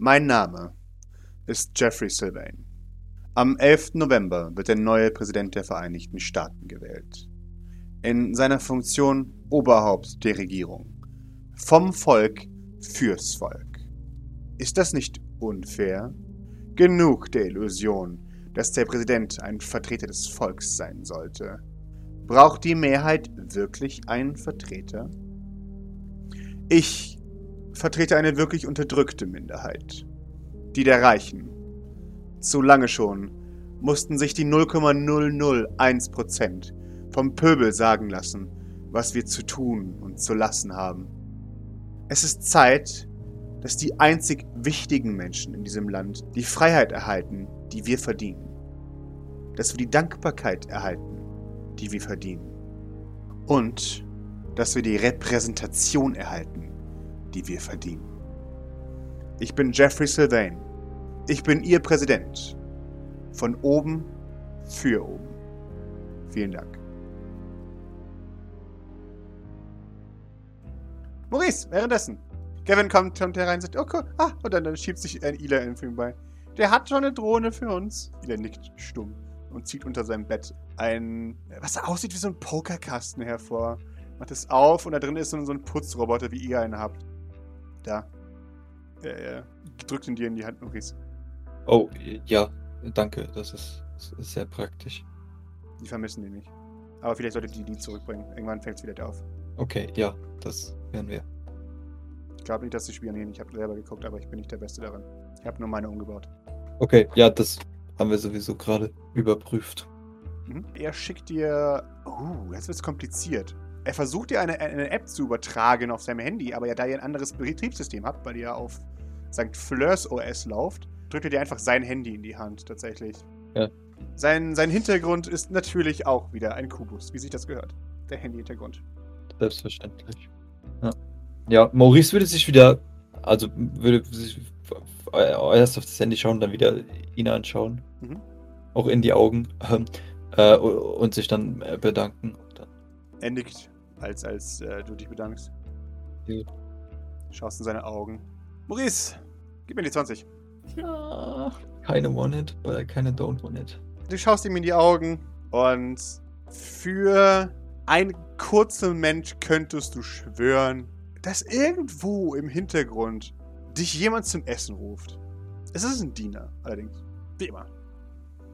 Mein Name ist Jeffrey Sylvain. Am 11. November wird der neue Präsident der Vereinigten Staaten gewählt. In seiner Funktion Oberhaupt der Regierung. Vom Volk fürs Volk. Ist das nicht unfair? Genug der Illusion, dass der Präsident ein Vertreter des Volks sein sollte. Braucht die Mehrheit wirklich einen Vertreter? Ich vertrete eine wirklich unterdrückte Minderheit. Die der Reichen. Zu lange schon mussten sich die 0,001% vom Pöbel sagen lassen, was wir zu tun und zu lassen haben. Es ist Zeit, dass die einzig wichtigen Menschen in diesem Land die Freiheit erhalten, die wir verdienen. Dass wir die Dankbarkeit erhalten, die wir verdienen. Und dass wir die Repräsentation erhalten, die wir verdienen. Ich bin Jeffrey Sylvain. Ich bin Ihr Präsident. Von oben für oben. Vielen Dank. Maurice, währenddessen. Kevin kommt, kommt herein und sagt, oh cool, ah, und dann, dann schiebt sich ein Ila in den bei. Der hat schon eine Drohne für uns. Ila nickt stumm und zieht unter seinem Bett ein, was aussieht wie so ein Pokerkasten hervor. Macht es auf und da drin ist so ein Putzroboter, wie ihr einen habt. Da. Er, er drückt ihn dir in die Hand, Maurice. Oh, ja, danke. Das ist, das ist sehr praktisch. Die vermissen die nicht. Aber vielleicht solltet ihr die zurückbringen. Irgendwann fällt es wieder auf. Okay, ja, das werden wir. Ich glaube nicht, dass sie spionieren. Ich habe selber geguckt, aber ich bin nicht der Beste darin. Ich habe nur meine umgebaut. Okay, ja, das haben wir sowieso gerade überprüft. Mhm. Er schickt dir. Oh, jetzt wird es kompliziert. Er versucht dir eine, eine App zu übertragen auf seinem Handy, aber ja, da ihr ein anderes Betriebssystem habt, weil ihr auf St. Fleurs OS lauft, drückt er dir einfach sein Handy in die Hand, tatsächlich. Ja. Sein, sein Hintergrund ist natürlich auch wieder ein Kubus, wie sich das gehört. Der Handy-Hintergrund. Selbstverständlich. Ja. ja, Maurice würde sich wieder, also würde sich erst auf das Handy schauen, dann wieder ihn anschauen. Mhm. Auch in die Augen. Ähm, äh, und sich dann äh, bedanken. Und dann Er nickt, als, als äh, du dich bedankst. Ja. Schaust in seine Augen. Maurice, gib mir die 20. Ja, keine Want-It, oder keine Don't Want-It. Du schaust ihm in die Augen und für einen kurzen Moment könntest du schwören, dass irgendwo im Hintergrund dich jemand zum Essen ruft. Es ist ein Diener, allerdings. Wie immer.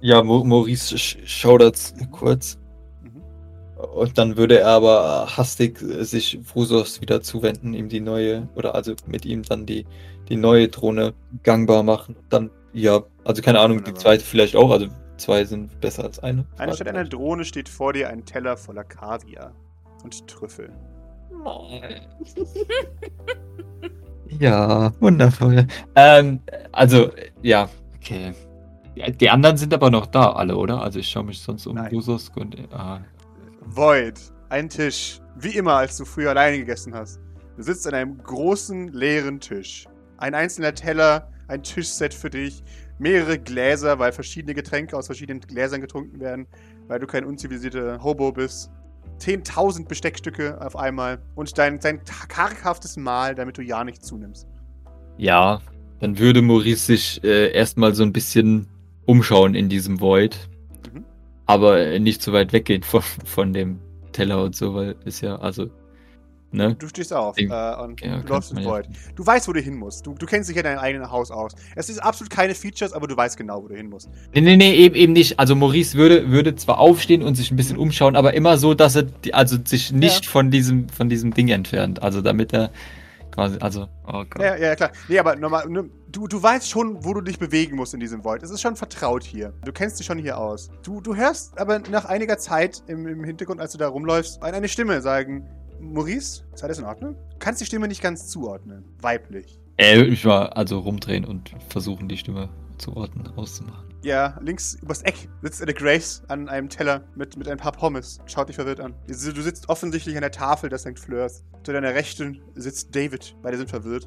Ja, Maurice sch schaudert kurz. Und dann würde er aber hastig äh, sich Frusos wieder zuwenden, ihm die neue, oder also mit ihm dann die, die neue Drohne gangbar machen. Dann, ja, also keine Ahnung, die zweite vielleicht auch, also zwei sind besser als eine. Anstatt einer Drohne steht vor dir ein Teller voller Kaviar und Trüffel. Ja, wundervoll. Ähm, also, ja, okay. Die, anderen sind aber noch da, alle, oder? Also ich schaue mich sonst um Nein. Frusos und ah, Void, ein Tisch, wie immer, als du früher alleine gegessen hast. Du sitzt an einem großen, leeren Tisch. Ein einzelner Teller, ein Tischset für dich, mehrere Gläser, weil verschiedene Getränke aus verschiedenen Gläsern getrunken werden, weil du kein unzivilisierter Hobo bist. 10.000 Besteckstücke auf einmal und dein, dein karghaftes Mahl, damit du ja nicht zunimmst. Ja, dann würde Maurice sich äh, erstmal so ein bisschen umschauen in diesem Void. Aber äh, nicht zu weit weggehen von, von dem Teller und so, weil ist ja, also, ne? Du stehst auf Ding. äh, und Ja, du läufst ins ja. Void. Du weißt, wo du hin musst. Du, du kennst dich ja dein eigenes Haus aus. Es ist absolut keine Features, aber du weißt genau, wo du hin musst. Nee, nee, nee, eben, eben nicht. Also Maurice würde, würde zwar aufstehen und sich ein bisschen Mhm. umschauen, aber immer so, dass er die, also sich nicht von diesem, von diesem Ding entfernt. Also damit er quasi, also, oh Gott. Ja, ja, klar. Nee, aber nochmal, ne, du, du weißt schon, wo du dich bewegen musst in diesem Void. Es ist schon vertraut hier. Du kennst dich schon hier aus. Du, du hörst aber nach einiger Zeit im, im Hintergrund, als du da rumläufst, eine Stimme sagen, Maurice, ist alles in Ordnung? Du kannst die Stimme nicht ganz zuordnen. Weiblich. Er würde mich mal also rumdrehen und versuchen, die Stimme zu orten, auszumachen. Ja, links übers Eck sitzt eine Grace an einem Teller mit, mit ein paar Pommes. Schaut dich verwirrt an. Du sitzt offensichtlich an der Tafel des St. Fleurs. Zu deiner Rechten sitzt David. Beide sind verwirrt.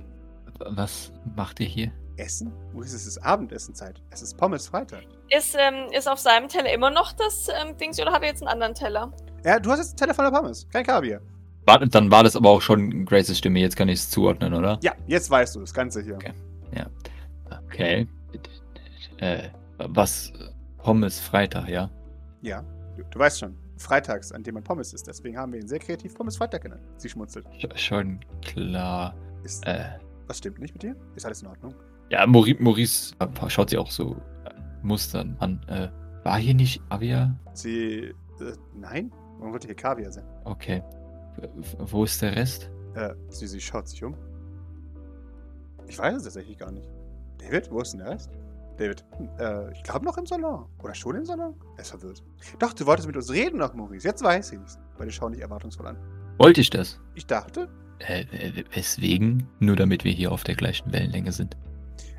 Was macht ihr hier? Essen? Maurice, es ist Abendessenzeit. Es ist Pommes Freitag. Ist, ähm, ist auf seinem Teller immer noch das ähm, Dings oder hat er jetzt einen anderen Teller? Ja, du hast jetzt einen Teller voller Pommes. Kein Kaviar. War, dann war das aber auch schon Graces Stimme, jetzt kann ich es zuordnen, oder? Ja, jetzt weißt du das Ganze hier. Okay. Okay. Äh, was? Pommes Freitag, ja? Ja, du, du weißt schon. Freitags, an dem man Pommes isst. Deswegen haben wir ihn sehr kreativ Pommes Freitag genannt. Sie schmunzelt. Sch- Schon klar. Ist, Äh, was stimmt nicht mit dir? Ist alles in Ordnung? ja, Maurice, äh, schaut sie auch so äh, mustern an. Äh, war hier nicht Avia? Sie. Äh, nein? Warum sollte hier Kaviar sein? Okay. Wo ist der Rest? Äh, sie, sie schaut sich um. Ich weiß es tatsächlich gar nicht. David, wo ist denn der Rest? David, äh, ich glaube noch im Salon. Oder schon im Salon? Er ist verwirrt. Doch, du wolltest mit uns reden noch, Maurice. Jetzt weiß ich's. Beide schauen dich erwartungsvoll an. Wollte ich das? Ich dachte, Äh, weswegen? Nur damit wir hier auf der gleichen Wellenlänge sind.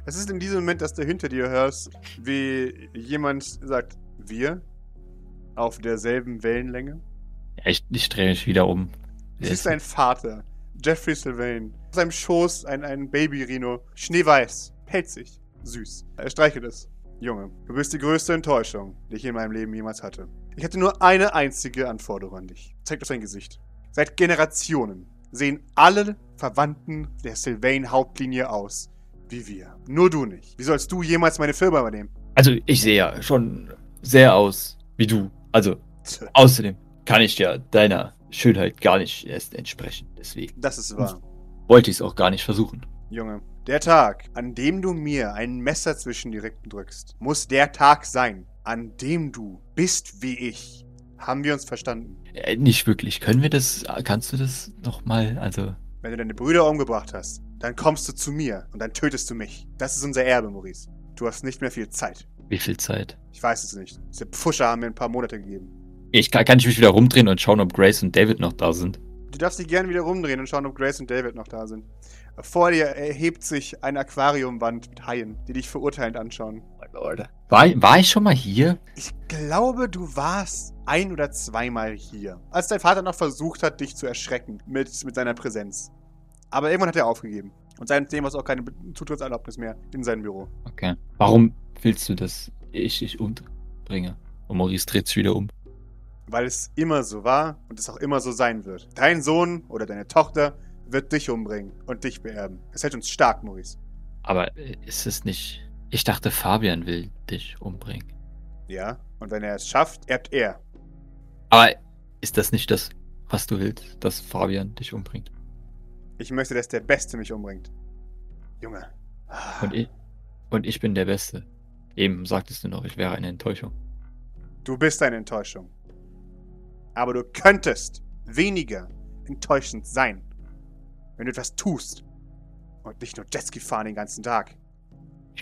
es ist in diesem Moment, dass du hinter dir hörst, wie jemand sagt, wir auf derselben Wellenlänge. Ja, ich, ich drehe mich wieder um. Es ist sein Vater, Jeffrey Sylvain. Auf seinem Schoß ein, ein Baby-Rino, schneeweiß, pelzig, süß. Er streichelt es. Junge, du bist die größte Enttäuschung, die ich in meinem Leben jemals hatte. Ich hatte nur eine einzige Anforderung an dich. Zeig auf dein Gesicht. Seit Generationen sehen alle Verwandten der Sylvain-Hauptlinie aus wie wir. Nur du nicht. Wie sollst du jemals meine Firma übernehmen? Also, ich sehe ja schon sehr aus wie du. Also, Tch, außerdem kann ich ja deiner Schönheit gar nicht erst entsprechen. Deswegen Das ist wahr. wollte ich es auch gar nicht versuchen. Junge, der Tag, an dem du mir ein Messer zwischen die Rippen drückst, muss der Tag sein, an dem du bist wie ich. Haben wir uns verstanden? Äh, nicht wirklich. Können wir das? Kannst du das nochmal? Also, Wenn du deine Brüder umgebracht hast, dann kommst du zu mir und dann tötest du mich. Das ist unser Erbe, Maurice. Du hast nicht mehr viel Zeit. wie viel Zeit? Ich weiß es nicht. Diese Pfuscher haben mir ein paar Monate gegeben. Ich kann, kann ich mich wieder rumdrehen und schauen, ob Grace und David noch da sind. Du darfst dich gerne wieder rumdrehen und schauen, ob Grace und David noch da sind. Vor dir erhebt sich eine Aquariumwand mit Haien, die dich verurteilend anschauen. War, war ich schon mal hier? Ich glaube, du warst ein oder zweimal hier. Als dein Vater noch versucht hat, dich zu erschrecken mit, mit seiner Präsenz. Aber irgendwann hat er aufgegeben. Und seitdem hast du auch keine Zutrittserlaubnis mehr in sein Büro. Okay. Warum willst du, dass ich dich umbringe? Und Maurice dreht sich wieder um. Weil es immer so war und es auch immer so sein wird. Dein Sohn oder deine Tochter wird dich umbringen und dich beerben. Es hält uns stark, Maurice. Aber äh, ist es nicht. Ich dachte, Fabian will dich umbringen. Ja? Und wenn er es schafft, erbt er. Aber ist das nicht das, was du willst, dass Fabian dich umbringt? Ich möchte, dass der Beste mich umbringt. Junge. Und ich, und ich bin der Beste. Eben sagtest du noch, ich wäre eine Enttäuschung. Du bist eine Enttäuschung. Aber du könntest weniger enttäuschend sein, wenn du etwas tust. Und nicht nur Jetski fahren den ganzen Tag.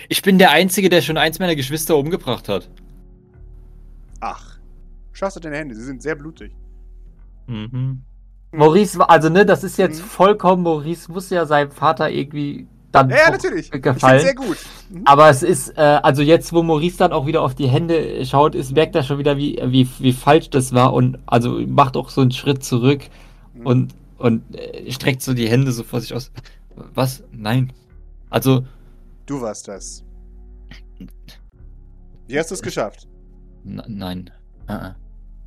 Ich bin der Einzige, der schon eins meiner Geschwister umgebracht hat. Ach. Schaust du deine Hände, sie sind sehr blutig. Mhm. Maurice, war- also ne, das ist jetzt Mhm. vollkommen, Maurice muss ja seinem Vater irgendwie dann Ja, ja natürlich. Ich gefallen. find's sehr gut. Mhm. Aber es ist, äh, also jetzt, wo Maurice dann auch wieder auf die Hände schaut, ist, merkt er schon wieder, wie, wie, wie falsch das war und also macht auch so einen Schritt zurück Mhm. und, Und äh, streckt so die Hände so vor sich aus. Was? Nein. Also, Du warst das. Wie hast du es geschafft? nein.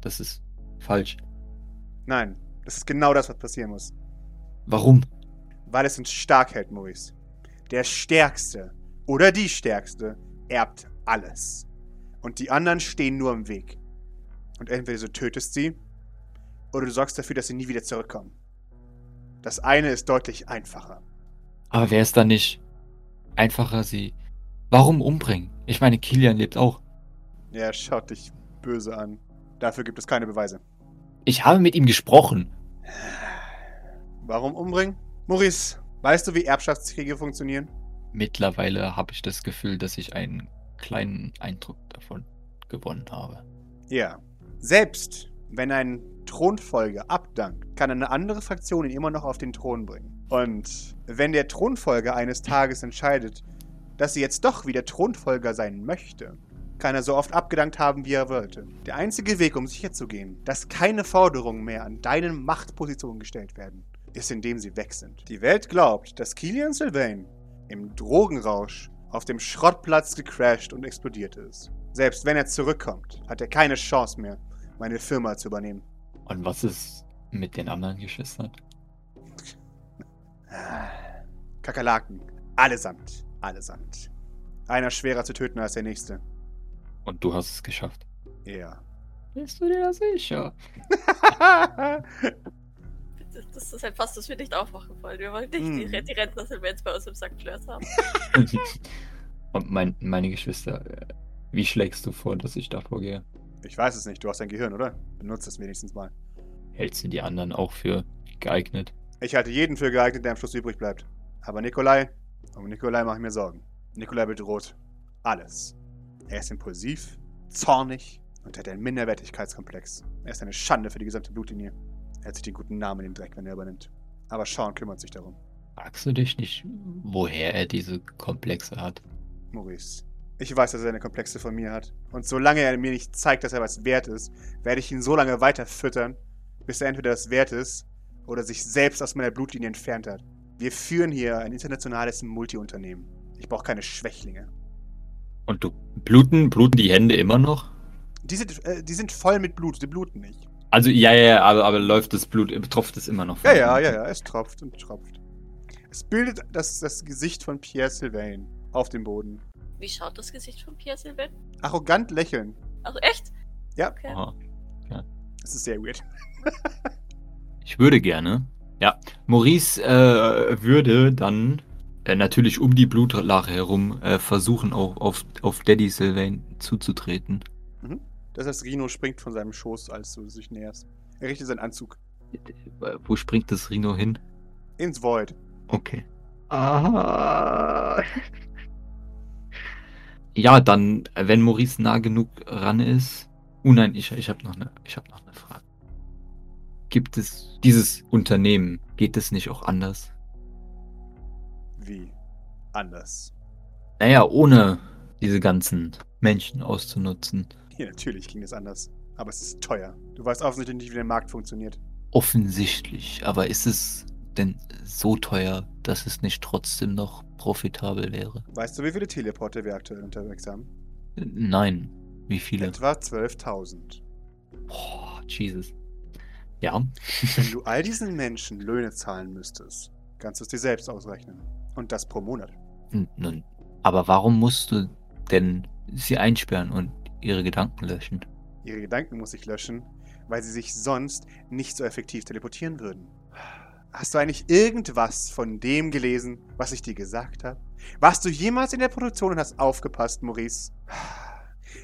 Das ist falsch. Nein. Das ist genau das, was passieren muss. Warum? Weil es uns stark hält, Maurice. Der Stärkste oder die Stärkste erbt alles. Und die anderen stehen nur im Weg. Und entweder du tötest sie oder du sorgst dafür, dass sie nie wieder zurückkommen. Das eine ist deutlich einfacher. Aber wäre es dann nicht einfacher, sie. Warum umbringen? Ich meine, Kilian lebt auch. Er schaut dich böse an. Dafür gibt es keine Beweise. Ich habe mit ihm gesprochen. Warum umbringen? Maurice, weißt du, wie Erbschaftskriege funktionieren? Mittlerweile habe ich das Gefühl, dass ich einen kleinen Eindruck davon gewonnen habe. Ja. Selbst wenn ein Thronfolger abdankt, kann eine andere Fraktion ihn immer noch auf den Thron bringen. Und wenn der Thronfolger eines Tages entscheidet, dass sie jetzt doch wieder Thronfolger sein möchte, kann er so oft abgedankt haben, wie er wollte. Der einzige Weg, um sicherzugehen, dass keine Forderungen mehr an deine Machtposition gestellt werden, ist, indem sie weg sind. Die Welt glaubt, dass Kilian Sylvain im Drogenrausch auf dem Schrottplatz gecrashed und explodiert ist. Selbst wenn er zurückkommt, hat er keine Chance mehr, meine Firma zu übernehmen. Und was ist mit den anderen Geschwistern? Kakerlaken. Allesamt. Allesamt. Einer schwerer zu töten als der nächste. Und du hast es geschafft. Ja. Bist du dir da sicher? Das, das ist halt fast, dass wir nicht aufwachen wollen. Wir wollen nicht Hm. die, die Rentner-Silvents bei uns im St. Fleurs haben. Und mein, meine Geschwister, äh, wie schlägst du vor, dass ich da vorgehe? Ich weiß es nicht, du hast dein Gehirn, oder? Benutzt es wenigstens mal. Hältst du die anderen auch für geeignet? Ich halte jeden für geeignet, der am Schluss übrig bleibt. Aber Nikolai, um Nikolai mache ich mir Sorgen. Nikolai bedroht alles. Er ist impulsiv, zornig und hat einen Minderwertigkeitskomplex. Er ist eine Schande für die gesamte Blutlinie. Er hat sich den guten Namen in den Dreck, wenn er übernimmt. Aber Sean kümmert sich darum. Fragst du dich nicht, woher er diese Komplexe hat? Maurice. Ich weiß, dass er eine Komplexe von mir hat. Und solange er mir nicht zeigt, dass er was wert ist, werde ich ihn so lange weiter füttern, bis er entweder das wert ist oder sich selbst aus meiner Blutlinie entfernt hat. Wir führen hier ein internationales Multiunternehmen. Ich brauche keine Schwächlinge. Und du bluten, bluten die Hände immer noch? Die sind, äh, die sind voll mit Blut, die bluten nicht. Also ja, ja, ja, aber, aber läuft das Blut, tropft es immer noch? Ja, ja, ja, ja, es tropft und tropft. Es bildet das, das Gesicht von Pierre Sylvain auf dem Boden. Wie schaut das Gesicht von Pierre Sylvain? Arrogant lächeln. Also echt? Ja. Okay. Aha. Das ist sehr weird. Ich würde gerne. Ja, Maurice äh, würde dann äh, natürlich um die Blutlache herum äh, versuchen, auch auf, auf Daddy Sylvain zuzutreten. Das heißt, Rino springt von seinem Schoß, als du sich näherst. Er richtet seinen Anzug Wo springt das Rhino hin? ins Void. Okay. Aha. Ja, dann, äh, wenn Maurice nah genug ran ist. Oh nein, ich, ich habe noch, ich hab noch eine Frage. Gibt es dieses Unternehmen, geht es nicht auch anders? Wie? Anders. Naja, ohne diese ganzen Menschen auszunutzen. Hier, natürlich ging es anders. Aber es ist teuer. Du weißt offensichtlich nicht, wie der Markt funktioniert. Offensichtlich, aber ist es denn so teuer, dass es nicht trotzdem noch profitabel wäre? Weißt du, wie viele Teleporter wir aktuell unterwegs haben? Nein. Wie viele? Etwa 12.000. Oh, Jesus. Ja. Wenn du all diesen Menschen Löhne zahlen müsstest, kannst du es dir selbst ausrechnen. Und das pro Monat. Nun, aber warum musst du denn sie einsperren und ihre Gedanken löschen? Ihre Gedanken muss ich löschen, weil sie sich sonst nicht so effektiv teleportieren würden. Hast du eigentlich irgendwas von dem gelesen, was ich dir gesagt habe? Warst du jemals in der Produktion und hast aufgepasst, Maurice?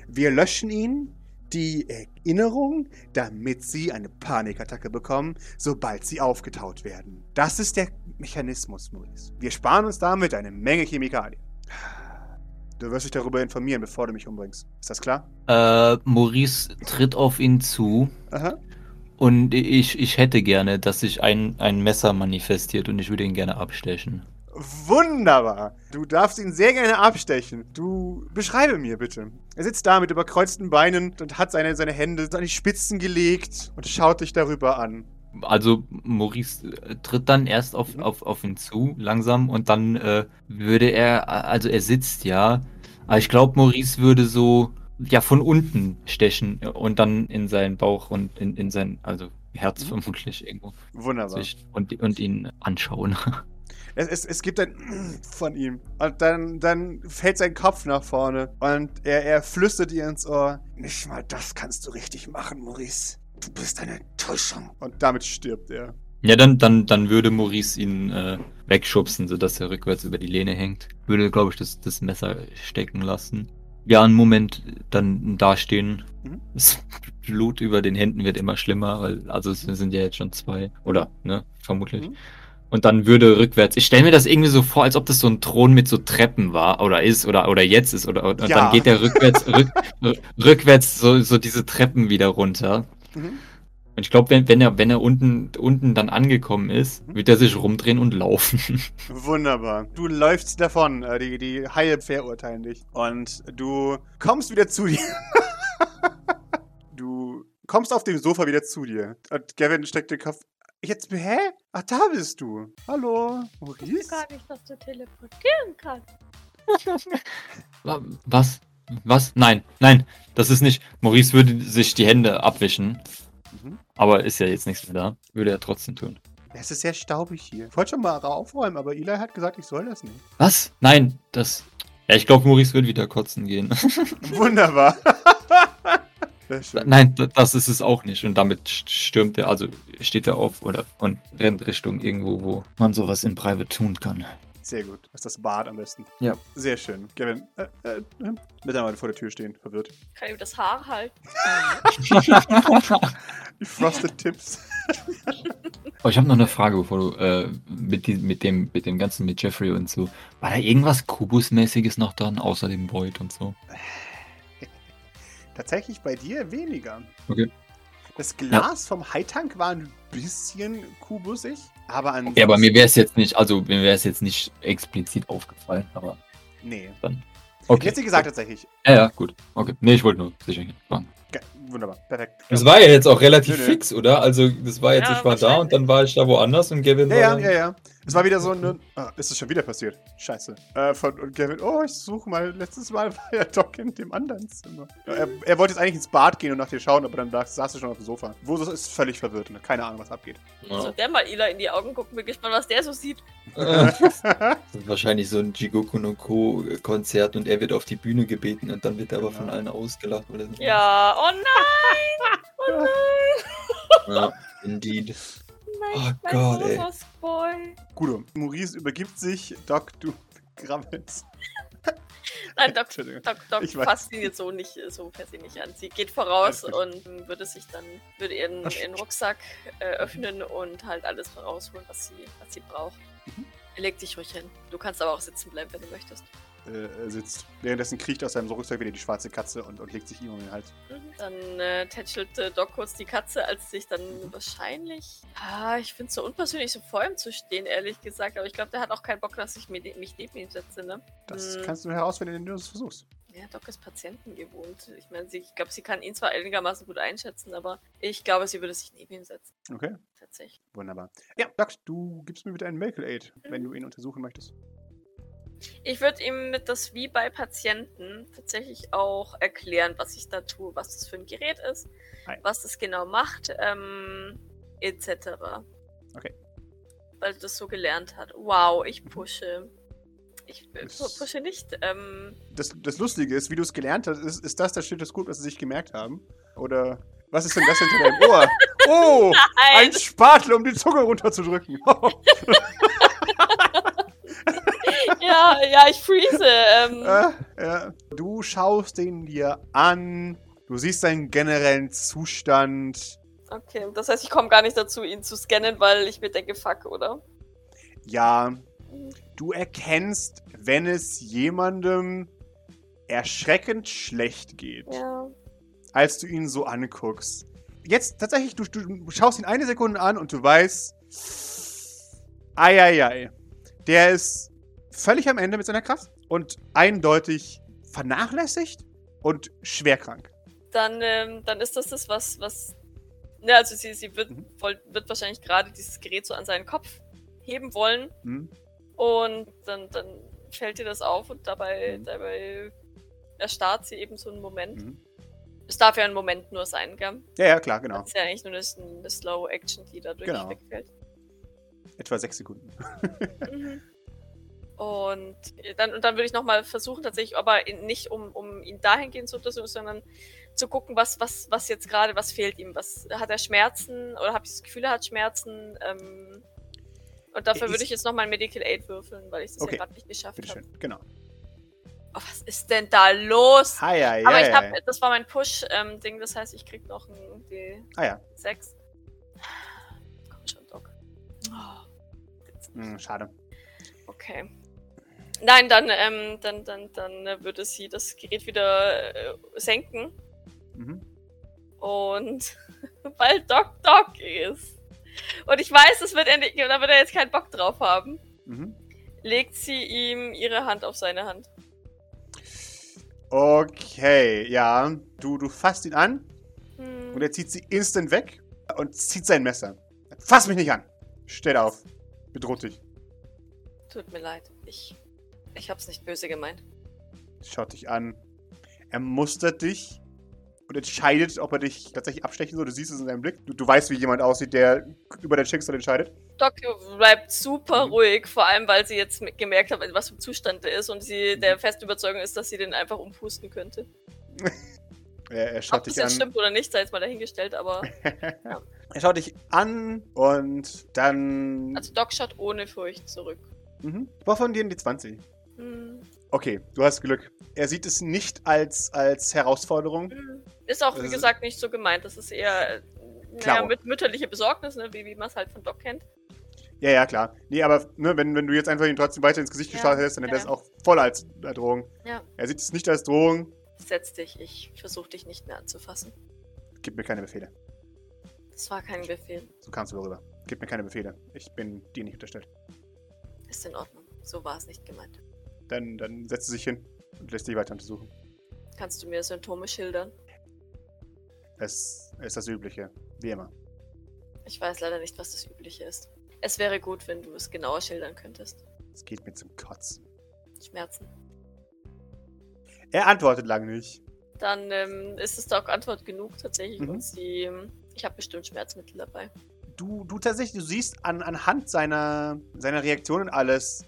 Wir löschen ihnen die Erinnerung, damit sie eine Panikattacke bekommen, sobald sie aufgetaut werden. Das ist der Mechanismus, Maurice. Wir sparen uns damit eine Menge Chemikalien. Du wirst dich darüber informieren, bevor du mich umbringst. Ist das klar? Äh, Maurice tritt auf ihn zu Aha. Und ich, ich hätte gerne, dass sich ein, ein Messer manifestiert und ich würde ihn gerne abstechen. Wunderbar. Du darfst ihn sehr gerne abstechen. Du beschreibe mir bitte. Er sitzt da mit überkreuzten Beinen und hat seine, seine Hände an die Spitzen gelegt und schaut dich darüber an. Also Maurice äh, tritt dann erst auf, Mhm. auf, auf ihn zu, langsam, und dann äh, würde er, also er sitzt ja, aber ich glaube, Maurice würde so, ja, von unten stechen und dann in seinen Bauch und in, in sein, also Herz Mhm. vermutlich irgendwo Wunderbar. und, und ihn anschauen. Es, es, es gibt ein von ihm. Und dann, dann fällt sein Kopf nach vorne und er, er flüstert ihr ins Ohr. Nicht mal das kannst du richtig machen, Maurice. Du bist eine Täuschung. Und damit stirbt er. Ja, dann, dann, dann würde Maurice ihn äh, wegschubsen, sodass er rückwärts über die Lehne hängt. Würde, glaube ich, das, das Messer stecken lassen. Ja, einen Moment dann dastehen. Mhm. Das Blut über den Händen wird immer schlimmer, weil, also es sind ja jetzt schon zwei. Oder, ne, vermutlich. Mhm. Und dann würde rückwärts. Ich stelle mir das irgendwie so vor, als ob das so ein Thron mit so Treppen war oder ist oder oder jetzt ist oder und Ja. dann geht er rückwärts rück, rückwärts so, so diese Treppen wieder runter. Mhm. Und ich glaube, wenn, wenn er, wenn er unten, unten dann angekommen ist, Mhm. wird er sich rumdrehen und laufen. Wunderbar. Du läufst davon. Äh, Die, die Haie verurteilen dich. Und du kommst wieder zu dir. du kommst auf dem Sofa wieder zu dir. Und Gavin steckt den Kopf. Jetzt, hä? Ach, da bist du. Hallo, Ich wusste Maurice? gar nicht, dass du teleportieren kannst. Wa- Was? Was? Nein, nein, das ist nicht. Maurice würde sich die Hände abwischen. Aber ist ja jetzt nichts mehr da. Würde er trotzdem tun. Es ist sehr staubig hier. Ich wollte schon mal aufräumen, aber Eli hat gesagt, ich soll das nicht. Was? Nein, das. Ja, ich glaube, Maurice wird wieder kotzen gehen. Wunderbar. Nein, das ist es auch nicht. Und damit st- stürmt er, also steht er auf oder und rennt Richtung irgendwo, wo man sowas in Private tun kann. Sehr gut. Das ist das Bad am besten. Ja. Sehr schön. Gavin, äh, äh, äh, Mitarbeiter vor der Tür stehen, verwirrt. Kann ihm das Haar halten. Die Frosted Tips. Oh, ich habe noch eine Frage, bevor du äh, mit, die, mit, dem, mit dem Ganzen mit Jeffrey und so. War da irgendwas Kubus-mäßiges noch dran, außer dem Void und so? Tatsächlich bei dir weniger. Okay. Das Glas vom High-Tank war ein bisschen kubusig, aber an. Ja, aber mir wäre es jetzt nicht, also mir wäre es jetzt nicht explizit aufgefallen, aber Nee. okay. Jetzt, wie gesagt, tatsächlich. Ja, ja, gut. Okay. Nee, ich wollte nur sicher gehen. Wunderbar. Perfekt. Das war ja jetzt auch relativ Nö, nö. fix, oder? Also, das war jetzt, Ja, ich war da und dann war ich da woanders und Gavin Ja, war ja, dann- ja, ja. Es war wieder so ein. Ah, ist es schon wieder passiert? Scheiße. Äh, von Gavin, oh, ich suche mal. Letztes Mal war ja Doc in dem anderen Zimmer. Er, er wollte jetzt eigentlich ins Bad gehen und nach dir schauen, aber dann saß er schon auf dem Sofa. Wo ist völlig verwirrt und hat keine Ahnung, was abgeht. So, der mal Ila in die Augen gucken. Bin gespannt, was der so sieht. Wahrscheinlich so ein Jigoku no Ko Konzert und er wird auf die Bühne gebeten und dann wird er aber Genau. von allen ausgelacht oder so. Ja, oh nein! Oh nein! Ja, indeed. Nein, Oh mein Gott, ey. Sonos Boy. Guido, Maurice übergibt sich. Doc, du grabbelst. Nein, Doc. Doc, Doc Ich fasst ihn jetzt so nicht so per se nicht an. Sie geht voraus und würde sich dann, würde ihren, ihren Rucksack äh, öffnen und halt alles rausholen, was sie, was sie braucht. Mhm. Leg dich ruhig hin. Du kannst aber auch sitzen bleiben, wenn du möchtest. Äh, er sitzt. Währenddessen kriecht aus seinem Rucksack wieder die schwarze Katze und, und legt sich ihm um den Hals. Mhm. Dann äh, tätschelt äh, Doc kurz die Katze, als sich dann wahrscheinlich. Ah, ich finde es so unpersönlich, so vor ihm zu stehen, ehrlich gesagt. Aber ich glaube, der hat auch keinen Bock, dass ich mir, mich neben ihn setze, ne? Das Hm. kannst du herausfinden, wenn du es versuchst. Ja, Doc ist Patienten gewohnt. Ich meine, sie- ich glaube, sie kann ihn zwar einigermaßen gut einschätzen, aber ich glaube, sie würde sich neben ihn setzen. Okay, Tatsächlich. wunderbar. Ja, Doc, du gibst mir bitte einen Medical Aid, wenn du ihn untersuchen möchtest. Ich würde ihm mit das wie bei Patienten tatsächlich auch erklären, was ich da tue, was das für ein Gerät ist, Hi. was das genau macht, ähm, etc. Okay. Weil er das so gelernt hat. Wow, ich pushe. Ich Das- pu- pushe nicht. Ähm, Das, das Lustige ist, wie du es gelernt hast, ist, ist das das Stethoskop, das sie sich gemerkt haben? Oder was ist denn das hinter deinem Ohr? Oh, nein! ein Spatel, um die Zunge runterzudrücken. ja, ja, ich freeze. Ähm, äh, ja. Du schaust ihn dir an. Du siehst seinen generellen Zustand. Okay, das heißt, ich komme gar nicht dazu, ihn zu scannen, weil ich mir denke, fuck, oder? Ja, du erkennst, wenn es jemandem erschreckend schlecht geht, Ja. als du ihn so anguckst. Jetzt tatsächlich, du, du schaust ihn eine Sekunde an und du weißt, eieiei, der ist völlig am Ende mit seiner Kraft und eindeutig vernachlässigt und schwerkrank. Dann, ähm, dann ist das das, was, was. Ne, also sie, sie wird, Mhm. wird wahrscheinlich gerade dieses Gerät so an seinen Kopf heben wollen. Hm? Und dann, dann fällt ihr das auf und dabei, Mhm. dabei erstarrt sie eben so einen Moment. Mhm. Es darf ja ein Moment nur sein, gell? Ja, ja, klar, genau. Das ist ja eigentlich nur eine, eine Slow-Action, die dadurch Genau. wegfällt. Etwa sechs Sekunden. Mhm. Und dann, und dann würde ich nochmal versuchen, tatsächlich, aber in, nicht um, um ihn dahingehend zu untersuchen, sondern zu gucken, was, was, was jetzt gerade, was fehlt ihm. Was hat er Schmerzen oder habe ich das Gefühl, er hat Schmerzen? Ähm, und dafür Ist- würde ich jetzt nochmal ein Medical Aid würfeln, weil ich das Okay. ja gerade nicht geschafft habe. Genau. Oh, was ist denn da los? Hi, ja, ja, aber ich habe, das war mein Push-Ding, das heißt, ich krieg noch ein D6. Ah Komm schon, Doc. Oh. hm, schade. Okay. Nein, dann, ähm, dann, dann, dann äh, würde sie das Gerät wieder äh, senken. Mhm. Und weil Doc Doc ist. Und ich weiß, das wird er nicht, da wird er jetzt keinen Bock drauf haben. Mhm. Legt sie ihm ihre Hand auf seine Hand. Okay, ja. Du, du fasst ihn an Hm. und er zieht sie instant weg und zieht sein Messer. Fass mich nicht an! Steht auf. Bedroht dich. Tut mir leid. Ich, ich hab's nicht böse gemeint. Schaut dich an. Er mustert dich und entscheidet, ob er dich tatsächlich abstechen soll. Du siehst es in seinem Blick. Du, du weißt, wie jemand aussieht, der über dein Schicksal entscheidet. Doc bleibt super Mhm. ruhig, vor allem weil sie jetzt gemerkt hat, in was für ein Zustand er ist und sie Mhm. der festen Überzeugung ist, dass sie den einfach umpusten könnte. Er, er Ob schaut das dich jetzt an. stimmt oder nicht, sei jetzt mal dahingestellt, aber Er schaut dich an und dann. also Doc schaut ohne Furcht zurück. Mhm. Ich brauche von dir die 20. Hm. Okay, du hast Glück. Er sieht es nicht als, als Herausforderung. Hm. Ist auch, wie Also- gesagt, nicht so gemeint. Das ist eher äh, naja, mit mütterliche Besorgnis, ne? wie, wie man es halt von Doc kennt. Ja, ja, klar. Nee, aber ne, wenn, wenn du jetzt einfach ihn trotzdem weiter ins Gesicht Ja, geschaut hättest, dann hätte er es ja. auch voll als äh, Drohung. Ja. Er sieht es nicht als Drohung. Setz dich, ich versuche dich nicht mehr anzufassen. Gib mir keine Befehle. Das war kein Befehl. So kamst du darüber. Gib mir keine Befehle. Ich bin dir nicht unterstellt. Ist in Ordnung. So war es nicht gemeint. Dann, dann setzt sie sich hin und lässt dich weiter untersuchen. Kannst du mir Symptome schildern? Es ist das Übliche. Wie immer. Ich weiß leider nicht, was das Übliche ist. Es wäre gut, wenn du es genauer schildern könntest. Es geht mir zum Kotzen. Schmerzen. Er antwortet lange nicht. Dann ähm, ist es Doc Antwort genug tatsächlich Mhm. und sie. ähm, Ich habe bestimmt Schmerzmittel dabei. Du, du tatsächlich, du siehst an, anhand seiner, seiner Reaktion und alles.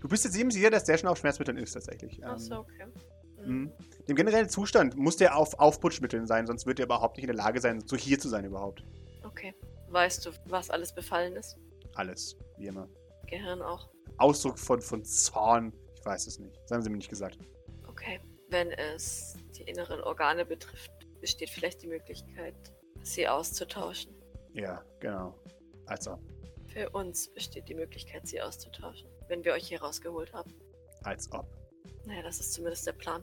Du bist jetzt eben sicher, dass der schon auf Schmerzmitteln ist, tatsächlich. Ach Ähm, so, okay. Mhm. Mhm. Dem generellen Zustand muss der auf Aufputschmitteln sein, sonst wird er überhaupt nicht in der Lage sein, so hier zu sein überhaupt. Okay. Weißt du, was alles befallen ist? Alles, wie immer. Gehirn auch. Ausdruck von, von Zorn, ich weiß es nicht. Das haben sie mir nicht gesagt. Okay. Wenn es die inneren Organe betrifft, besteht vielleicht die Möglichkeit, sie auszutauschen. Ja, genau. Also, Für uns besteht die Möglichkeit, sie auszutauschen, wenn wir euch hier rausgeholt haben. als ob. Naja, das ist zumindest der Plan.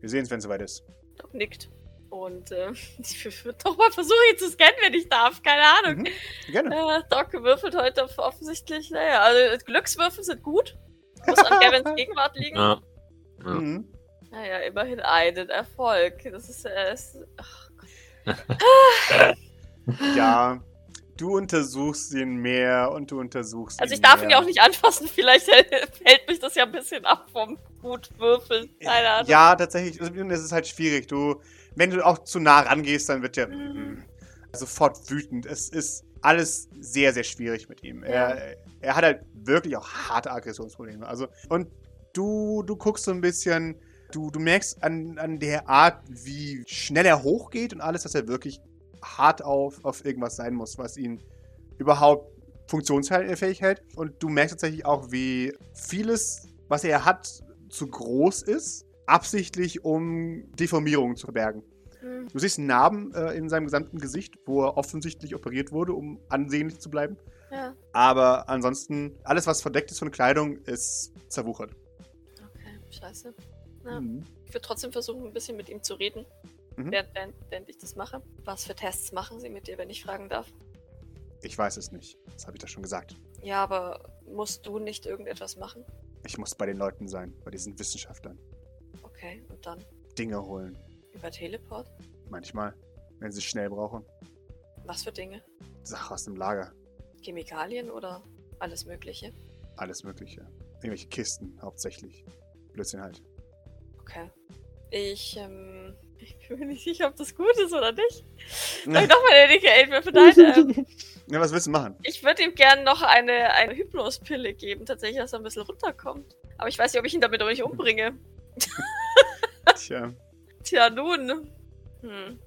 Wir sehen es, wenn es soweit ist. Doc nickt. Und äh, ich würde doch mal versuchen, ihn zu scannen, wenn ich darf. Keine Ahnung. Mhm. Gerne. Äh, Doc würfelt heute auf offensichtlich, naja, also Glückswürfel sind gut. Muss an Gavins Gegenwart liegen. Ja. Ja. Mhm. Naja, immerhin einen Erfolg. Das ist, äh, ist ach Gott. Ja, du untersuchst ihn mehr und du untersuchst Also ihn ich darf mehr. ihn ja auch nicht anfassen. Vielleicht hält, mich das ja ein bisschen ab vom gut würfeln. Keine Ahnung. Ja, tatsächlich. Also, Es ist halt schwierig. Du, wenn du auch zu nah rangehst, dann wird der Mhm. sofort wütend. Es ist alles sehr, sehr schwierig mit ihm. Er, er hat halt wirklich auch harte Aggressionsprobleme. Also, und du, du guckst so ein bisschen, du, du merkst an, an der Art, wie schnell er hochgeht und alles, dass er wirklich hart auf, auf irgendwas sein muss, was ihn überhaupt funktionsfähig hält. Und du merkst tatsächlich auch, wie vieles, was er hat, zu groß ist, absichtlich, um Deformierungen zu verbergen. Hm, Du siehst Narben äh, in seinem gesamten Gesicht, wo er offensichtlich operiert wurde, um ansehnlich zu bleiben. ja. Aber ansonsten, alles, was verdeckt ist von Kleidung, ist zerwuchert. Okay, scheiße. Ja. Mhm. Ich würde trotzdem versuchen, ein bisschen mit ihm zu reden, Mhm. während, während, während ich das mache. Was für Tests machen Sie mit dir, wenn ich fragen darf? Ich weiß es nicht. Das habe ich doch schon gesagt. Ja, aber musst du nicht irgendetwas machen? Ich muss bei den Leuten sein, bei diesen Wissenschaftlern. Okay, und dann Dinge holen. über Teleport? Manchmal, wenn sie es schnell brauchen. Was für Dinge? Sache aus dem Lager. Chemikalien oder alles Mögliche? Alles Mögliche. Irgendwelche Kisten, hauptsächlich. Blödsinn halt. Okay. Ich, ähm, ich bin mir nicht sicher, ob das gut ist oder nicht. Soll ich nochmal eine dicke 8 für deine? Ähm, Ja, was willst du machen? ich würde ihm gerne noch eine, eine Hypnospille geben, tatsächlich, dass er ein bisschen runterkommt. Aber ich weiß nicht, ob ich ihn damit auch nicht umbringe. Tja. Tja, nun. Hm.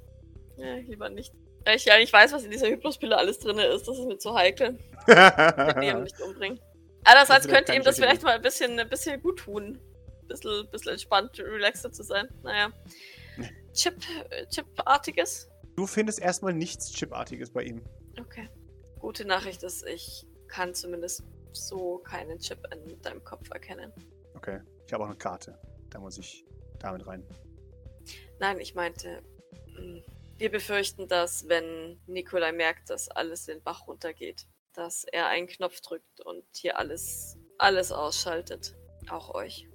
Ja, lieber nicht. Da ich ja nicht weiß, was in dieser Hypnospille alles drin ist, das ist mir zu heikel. Ich will ihn nicht umbringen. Andererseits Das könnte ihm das vielleicht mal ein bisschen, ein bisschen gut tun. Ein bisschen, bisschen entspannt, relaxter zu sein. Naja. Chip, Chip-artiges? Du findest erstmal nichts Chipartiges bei ihm. Okay. Gute Nachricht ist, ich kann zumindest so keinen Chip in deinem Kopf erkennen. Okay. Ich habe auch eine Karte. Da muss ich damit rein. Nein, ich meinte, mh, wir befürchten, dass wenn Nikolai merkt, dass alles den Bach runtergeht, dass er einen Knopf drückt und hier alles, alles ausschaltet. Auch euch.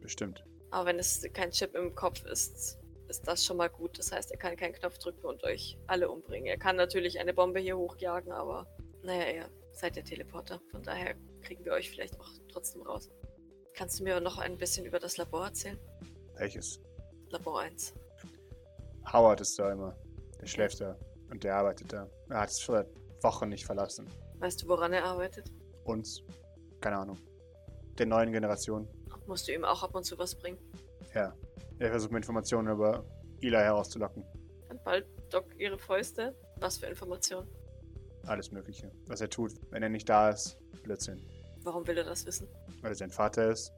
Bestimmt. Aber wenn es kein Chip im Kopf ist, ist das schon mal gut. Das heißt, er kann keinen Knopf drücken und euch alle umbringen. Er kann natürlich eine Bombe hier hochjagen, aber naja, ihr seid der Teleporter. Von daher kriegen wir euch vielleicht auch trotzdem raus. Kannst du mir noch ein bisschen über das Labor erzählen? Welches? Labor 1. Howard ist da immer. Der schläft da. Und der arbeitet da. Er hat es vor Wochen nicht verlassen. Weißt du, woran er arbeitet? Uns. Keine Ahnung. Der neuen Generation. Musst du ihm auch ab und zu was bringen? Ja. Er versucht mir Informationen über Eli herauszulocken. Dann bald Doc ihre Fäuste. Was für Informationen? Alles Mögliche. Was er tut, wenn er nicht da ist. Blödsinn. Warum will er das wissen? Weil er sein Vater ist.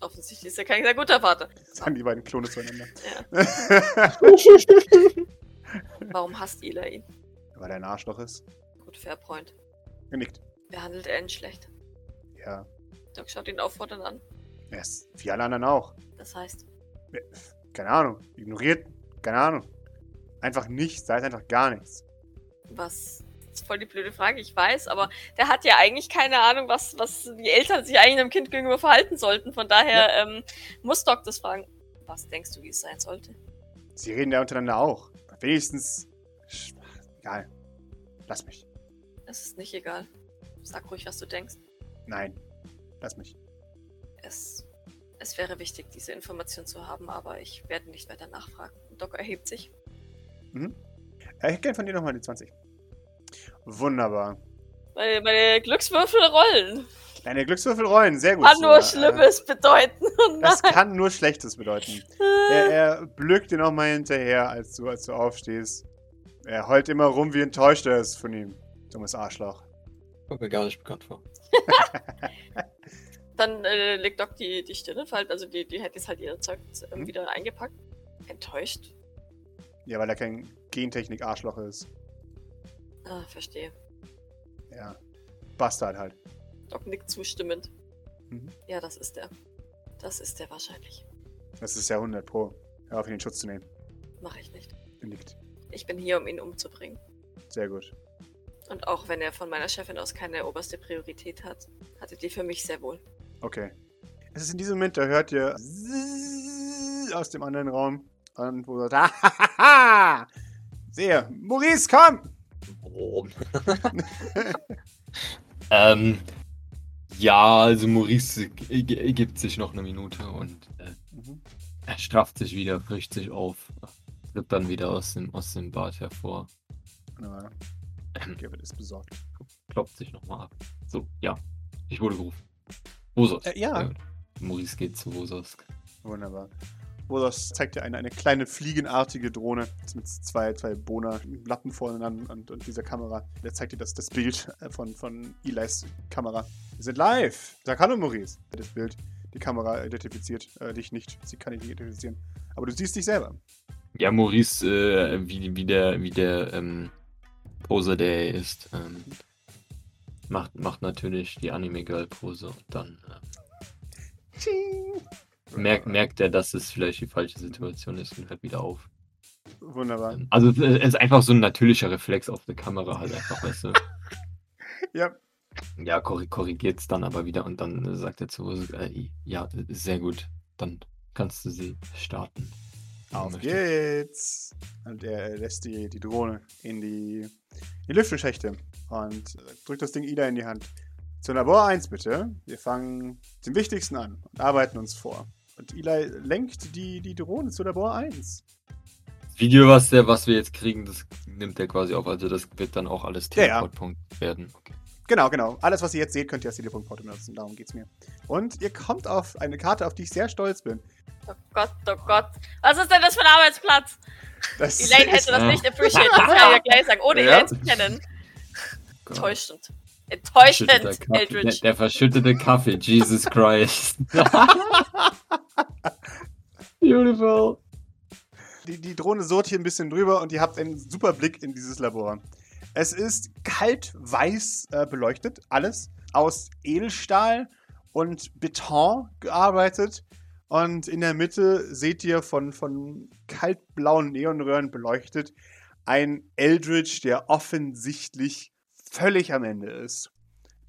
Offensichtlich ist er kein sehr guter Vater. Sagen die beiden Klone zueinander. Ja. Warum hasst Ela ihn? Weil er ein Arschloch ist. Gut, fair point. Genickt. Behandelt er ihn schlecht? Ja. Doc schaut ihn auffordernd an. Er ist wie alle anderen auch. Das heißt, Keine Ahnung. Ignoriert. Keine Ahnung. Einfach nichts. Da ist einfach gar nichts. was das ist voll die blöde Frage, ich weiß, aber der hat ja eigentlich keine Ahnung, was, was die Eltern sich eigentlich einem Kind gegenüber verhalten sollten. Von daher ähm, muss Doc das fragen. Was denkst du, wie es sein sollte? Sie reden ja untereinander auch. Wenigstens. Egal. Lass mich. Es ist nicht egal. Sag ruhig, was du denkst. Nein. Lass mich. Es, es wäre wichtig, diese Information zu haben, aber ich werde nicht weiter nachfragen. Doc erhebt sich. Mhm. Äh, Ich hätte gern von dir nochmal die 20. Wunderbar. Meine, meine Glückswürfel rollen. Deine Glückswürfel rollen. Sehr gut. Kann nur Sora. Schlimmes bedeuten. Oh Äh, Das kann nur Schlechtes bedeuten. Er, er blökt dir nochmal hinterher, als du, als du aufstehst. Er heult immer rum, wie enttäuscht er ist von ihm. Dummes Arschloch. Kommt mir gar nicht bekannt vor. Dann äh, legt Doc die, die Stirn in Falten, also die, die hätte jetzt halt ihr Zeug ähm, Mhm. wieder eingepackt. Enttäuscht. Ja, weil er kein Gentechnik-Arschloch ist. Ah, verstehe. Ja. Bastard halt. Doc nickt zustimmend. Mhm. Ja, das ist er. Das ist er wahrscheinlich. Das ist ja 100 Pro. Hör auf, ihn in Schutz zu nehmen. Mache ich nicht. Nickt. Ich bin hier, um ihn umzubringen. Sehr gut. Und auch wenn er von meiner Chefin aus keine oberste Priorität hat, hatte die für mich sehr wohl. Okay. Es ist in diesem Moment, da hört ihr aus dem anderen Raum. Und wo sagt, ah, Sehe, Maurice, komm! Warum? ähm, ja, also Maurice gibt sich noch eine Minute und äh, Mhm. er strafft sich wieder, frischt sich auf, tritt dann wieder aus dem, aus dem Bad hervor, Wunderbar. Gerrit ist besorgt. klopft sich nochmal ab. So, ja, ich wurde gerufen. Wosos. Äh, ja. Sehr gut. Maurice geht zu Wosos. Wunderbar. Wodos zeigt dir eine, eine kleine fliegenartige Drohne mit zwei, zwei Bohner-Lappen vorne an und, und dieser Kamera. Der zeigt dir das, das Bild äh, von, von Eli's Kamera. Wir sind live! Sag Hallo, Maurice. Das Bild. Die Kamera identifiziert äh, dich nicht. Sie kann dich nicht identifizieren. Aber du siehst dich selber. Ja, Maurice, äh, wie, wie der, wie der ähm, Poser, der er ist, ähm, macht, macht natürlich die Anime-Girl-Pose und dann äh, merkt, merkt er, dass es vielleicht die falsche Situation ist und hört wieder auf. Wunderbar. Ähm, Also äh, es ist einfach so ein natürlicher Reflex auf der Kamera halt einfach, weißt du. Ja, Ja, korri korrigiert es dann aber wieder und dann äh, sagt er zu Rose, äh, ja, sehr gut, dann kannst du sie starten. Auf möchtest. geht's. Und er lässt die, die Drohne in die, die Lüftungsschächte und drückt das Ding Ida in die Hand. Zu Labor 1 bitte. Wir fangen dem Wichtigsten an und arbeiten uns vor. Und Eli lenkt die, die Drohne zu Labor 1. Das Video, was, der, was wir jetzt kriegen, das nimmt er quasi auf. Also das wird dann auch alles Ja, ja. Teleportpunkt werden. Okay. Genau, genau. Alles, was ihr jetzt seht, könnt ihr als Telepunktporte benutzen. Darum geht's mir. Und ihr kommt auf eine Karte, auf die ich sehr stolz bin. Oh Gott, oh Gott. Was ist denn das für ein Arbeitsplatz? Das Elaine ist, hätte das Ja. nicht appreciated, das kann ich ja gleich sagen, ohne Ja. Elaine zu kennen. Gott. Enttäuschend. Enttäuschend, Kaffee, der, Eldridge. der verschüttete Kaffee, Jesus Christ. Beautiful. Die, die Drohne surrt hier ein bisschen drüber und ihr habt einen super Blick in dieses Labor. Es ist kalt weiß äh, beleuchtet, alles aus Edelstahl und Beton gearbeitet. Und in der Mitte seht ihr von, von kaltblauen Neonröhren beleuchtet ein Eldridge, der offensichtlich völlig am Ende ist.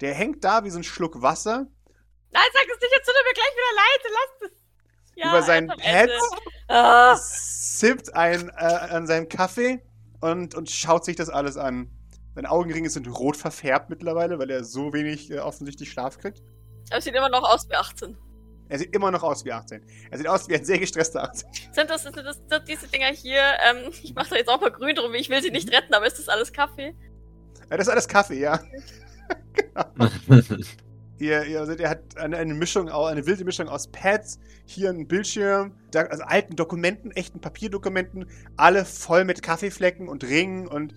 Der hängt da wie so ein Schluck Wasser Nein, sag es nicht, jetzt tut er mir gleich wieder leid, lass es. Ja, über sein Pad. Ah, sippt ein, äh, an seinem Kaffee und, und schaut sich das alles an. Seine Augenringe sind rot verfärbt mittlerweile, weil er so wenig äh, offensichtlich Schlaf kriegt. aber es sieht immer noch aus wie 18. Er sieht immer noch aus wie 18. Er sieht aus wie ein sehr gestresster 18. Sind das, sind das, sind diese Dinger hier, ähm, ich mache da jetzt auch mal grün drum, ich will sie nicht retten, aber ist das alles Kaffee? Ja, das ist alles Kaffee, ja. Ihr, ihr seht, er hat eine, eine Mischung, eine wilde Mischung aus Pads, hier ein Bildschirm, da, also alten Dokumenten, echten Papierdokumenten, alle voll mit Kaffeeflecken und Ringen und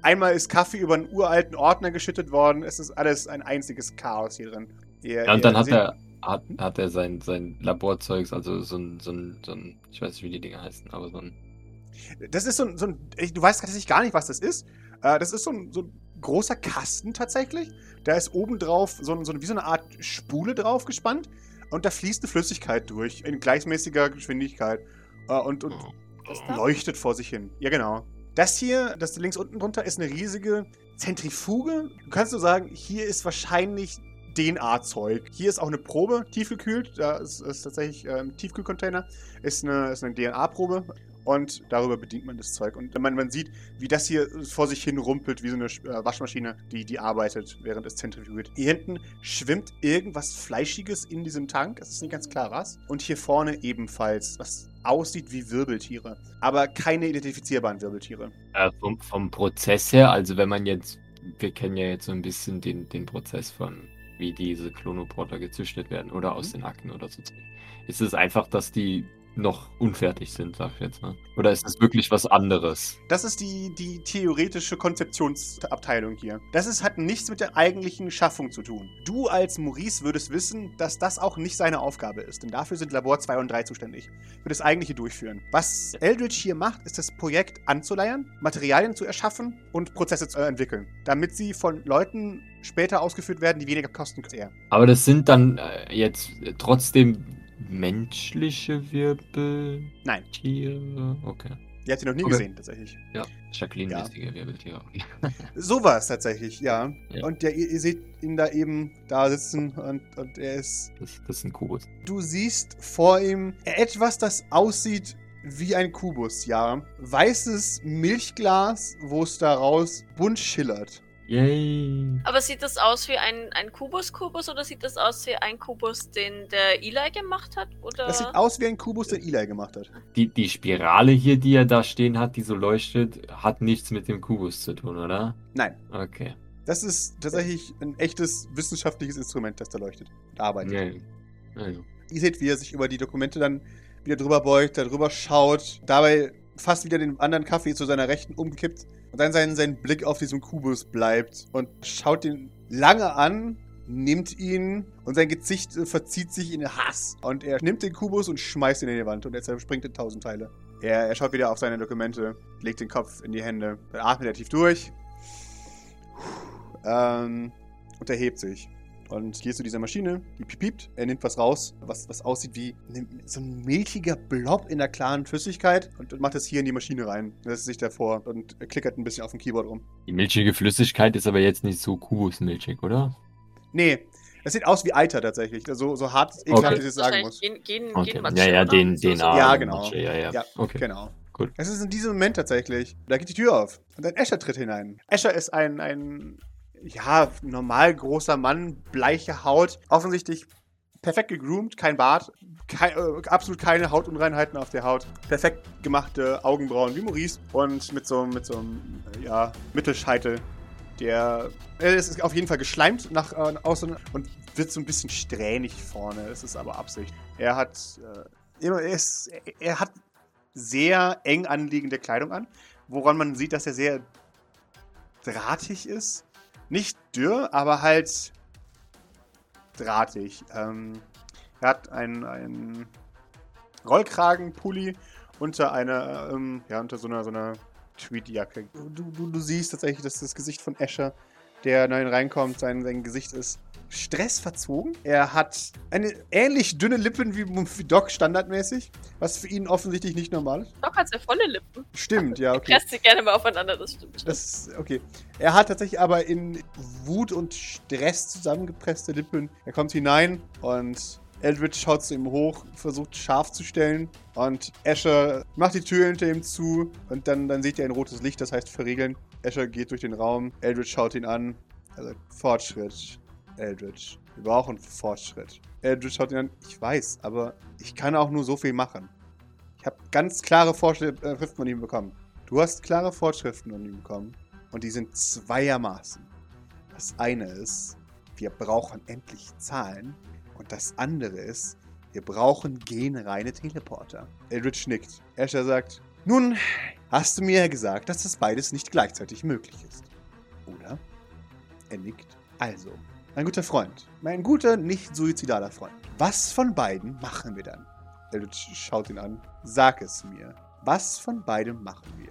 einmal ist Kaffee über einen uralten Ordner geschüttet worden. Es ist alles ein einziges Chaos hier drin. Ihr, Ja, und dann hat er, hat, hat er sein, sein Laborzeugs, also so ein, so ein, so ein, ich weiß nicht, wie die Dinger heißen, aber so ein. Das ist so ein, so ein du weißt tatsächlich gar nicht, was das ist. Äh, das ist so ein, so ein großer Kasten tatsächlich. Da ist oben drauf so, ein- so eine- wie so eine Art Spule drauf gespannt. Und da fließt eine Flüssigkeit durch in gleichmäßiger Geschwindigkeit. Äh, und, und Das da? leuchtet vor sich hin. Ja, genau. Das hier, das links unten drunter, ist eine riesige Zentrifuge. Du kannst nur sagen, hier ist wahrscheinlich DNA-Zeug. Hier ist auch eine Probe, tiefgekühlt. Da ist, ist tatsächlich äh, ein Tiefkühlcontainer. Ist eine, ist eine DNA-Probe. Und darüber bedient man das Zeug. Und man, man sieht, wie das hier vor sich hin rumpelt, wie so eine äh, Waschmaschine, die, die arbeitet, während es zentrifugiert. Hier hinten schwimmt irgendwas Fleischiges in diesem Tank. Es ist nicht ganz klar was. Und hier vorne ebenfalls, was aussieht wie Wirbeltiere. Aber keine identifizierbaren Wirbeltiere. Äh, vom, vom Prozess her, also wenn man jetzt, wir kennen ja jetzt so ein bisschen den, den Prozess von, wie diese Klonoporter gezüchtet werden oder aus den Akten oder so. Ist es einfach, dass die noch unfertig sind, sag ich jetzt mal? Oder ist es wirklich was anderes? Das ist die, die theoretische Konzeptionsabteilung hier. Das ist, hat nichts mit der eigentlichen Schaffung zu tun. Du als Maurice würdest wissen, dass das auch nicht seine Aufgabe ist, denn dafür sind Labor 2 und 3 zuständig. Für das eigentliche Durchführen. Was Eldridge hier macht, ist das Projekt anzuleiern, Materialien zu erschaffen und Prozesse zu entwickeln, damit sie von Leuten später ausgeführt werden, die weniger kosten als er. Aber das sind dann äh, jetzt trotzdem menschliche Wirbeltiere? Nein. Okay. Die hat sie noch nie Okay. gesehen, tatsächlich. Ja, Jacqueline-mäßige Wirbeltiere. Okay. Sowas tatsächlich, ja. Ja. Und der, ihr, ihr seht ihn da eben da sitzen und, und er ist Das, das ist ein Kubus. Du siehst vor ihm etwas, das aussieht wie ein Kubus, ja. Weißes Milchglas, wo es daraus bunt schillert. Yay. Aber sieht das aus wie ein, ein Kubus-Kubus oder sieht das aus wie ein Kubus, den der Eli gemacht hat? Oder? Das sieht aus wie ein Kubus, den Eli gemacht hat. Die, die Spirale hier, die er da stehen hat, die so leuchtet, hat nichts mit dem Kubus zu tun, oder? Nein. Okay. Das ist tatsächlich ein echtes wissenschaftliches Instrument, das da leuchtet und arbeitet. Ja. ja. Ihr seht, wie er sich über die Dokumente dann wieder drüber beugt, darüber schaut, dabei fast wieder den anderen Kaffee zu seiner Rechten umkippt und dann sein, sein Blick auf diesem Kubus bleibt und schaut ihn lange an, nimmt ihn und sein Gesicht äh, verzieht sich in Hass. Und er nimmt den Kubus und schmeißt ihn in die Wand und er zerspringt in tausend Teile. Er, er schaut wieder auf seine Dokumente, legt den Kopf in die Hände, dann atmet er tief durch ähm, und erhebt sich. Und geht zu dieser Maschine, die piept. Er nimmt was raus, was, was aussieht wie ne- so ein milchiger Blob in der klaren Flüssigkeit und, und macht es hier in die Maschine rein. Lässt sich davor und er klickert ein bisschen auf dem Keyboard rum. Die milchige Flüssigkeit ist aber jetzt nicht so kubusmilchig, oder? Nee, es sieht aus wie Eiter tatsächlich. So, so hart, ekelhaft, Okay. ich es sagen muss. Gen, Gen, Okay. Genmatsche, Ja, ja, den, So- den so- Arm. Ja, genau. Ja, ja. Ja, Okay. Genau. Gut. Es ist in diesem Moment tatsächlich. Da geht die Tür auf. Und ein Escher tritt hinein. Escher ist ein, ein ja, normal großer Mann, bleiche Haut. Offensichtlich perfekt gegroomt, kein Bart, kei äh, absolut keine Hautunreinheiten auf der Haut. Perfekt gemachte Augenbrauen wie Maurice. Und mit so, mit so einem, äh, ja, Mittelscheitel. Der er ist auf jeden Fall geschleimt nach äh, außen und wird so ein bisschen strähnig vorne. Es ist aber Absicht. Er hat äh, immer, er, ist, er hat sehr eng anliegende Kleidung an, woran man sieht, dass er sehr drahtig ist. Nicht dürr, aber halt drahtig. Ähm, er hat einen, Rollkragenpulli unter einer, ähm, ja, unter so einer, so einer Tweedjacke. Du, du, du siehst tatsächlich, dass das Gesicht von Escher, der neu reinkommt, sein, sein Gesicht ist stressverzogen. Er hat eine ähnlich dünne Lippen wie, wie Doc standardmäßig, was für ihn offensichtlich nicht normal ist. Doc hat sehr volle Lippen. Stimmt, ja, Er okay. presst sie gerne mal aufeinander, das stimmt. Das okay. Er hat tatsächlich aber in Wut und Stress zusammengepresste Lippen. Er kommt hinein und Eldritch schaut zu ihm hoch, versucht scharf zu stellen und Asher macht die Tür hinter ihm zu und dann, dann seht ihr ein rotes Licht, das heißt verriegeln. Asher geht durch den Raum, Eldritch schaut ihn an, also Fortschritt. Eldritch. Wir brauchen Fortschritt. Eldritch schaut ihn an. Ich weiß, aber ich kann auch nur so viel machen. Ich habe ganz klare Vorschriften von ihm bekommen. Du hast klare Vorschriften von ihm bekommen. Und die sind zweiermaßen. Das eine ist, wir brauchen endlich Zahlen. Und das andere ist, wir brauchen genreine Teleporter. Eldritch nickt. Asher sagt, nun, hast du mir ja gesagt, dass das beides nicht gleichzeitig möglich ist. Oder? Er nickt. Also, mein guter Freund, mein guter, nicht suizidaler Freund. Was von beiden machen wir dann? Eldritch schaut ihn an. Sag es mir. Was von beidem machen wir?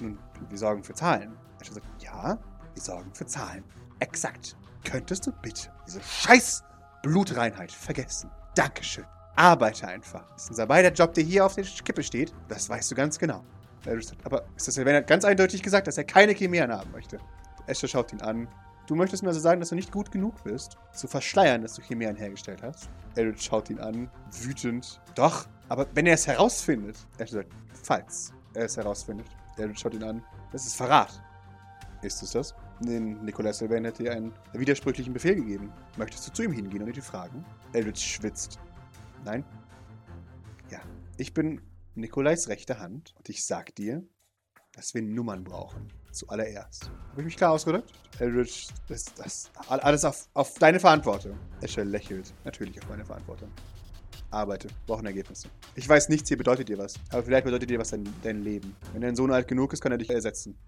Nun, wir sorgen für Zahlen. Asher sagt, ja, wir sorgen für Zahlen. Exakt. Könntest du bitte diese scheiß Blutreinheit vergessen? Dankeschön. Arbeite einfach. Das ist unser beider Job, der hier auf der Kippe steht. Das weißt du ganz genau. Aber ist das, wenn er ganz eindeutig gesagt, dass er keine Chimären haben möchte? Esther schaut ihn an. Du möchtest mir also sagen, dass du nicht gut genug bist, zu verschleiern, dass du Chimären hergestellt hast? Eldritch schaut ihn an, wütend. Doch, aber wenn er es herausfindet. Esther sagt, falls er es herausfindet. Eldritch schaut ihn an. Das ist Verrat. Ist es das? Den Nikolai Sylvain hätte dir einen widersprüchlichen Befehl gegeben. Möchtest du zu ihm hingehen und ihn fragen? Eldritch schwitzt. Nein? Ja. Ich bin Nikolais rechte Hand und ich sag dir, dass wir Nummern brauchen. Zuallererst. Habe ich mich klar ausgedrückt? Eldritch, das, das alles auf, auf deine Verantwortung. Escher lächelt. Natürlich auf meine Verantwortung. Arbeite, brauchen Ergebnisse. Ich weiß nichts, hier bedeutet dir was. Aber vielleicht bedeutet dir was dein, dein Leben. Wenn dein Sohn alt genug ist, kann er dich ersetzen.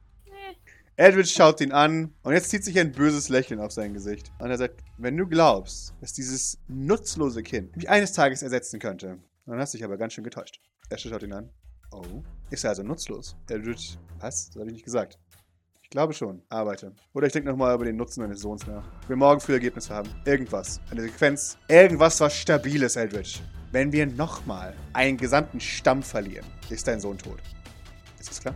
Eldritch schaut ihn an und jetzt zieht sich ein böses Lächeln auf sein Gesicht. Und er sagt, wenn du glaubst, dass dieses nutzlose Kind mich eines Tages ersetzen könnte, dann hast du dich aber ganz schön getäuscht. Asher schaut ihn an. Oh, ist er also nutzlos? Eldritch, was? Das habe ich nicht gesagt. Ich glaube schon. Arbeite. Oder ich denke nochmal über den Nutzen deines Sohns nach. Will morgen früh Ergebnisse haben. Irgendwas. Eine Sequenz. Irgendwas, was Stabiles, Eldritch. Wenn wir nochmal einen gesamten Stamm verlieren, ist dein Sohn tot. Ist das klar?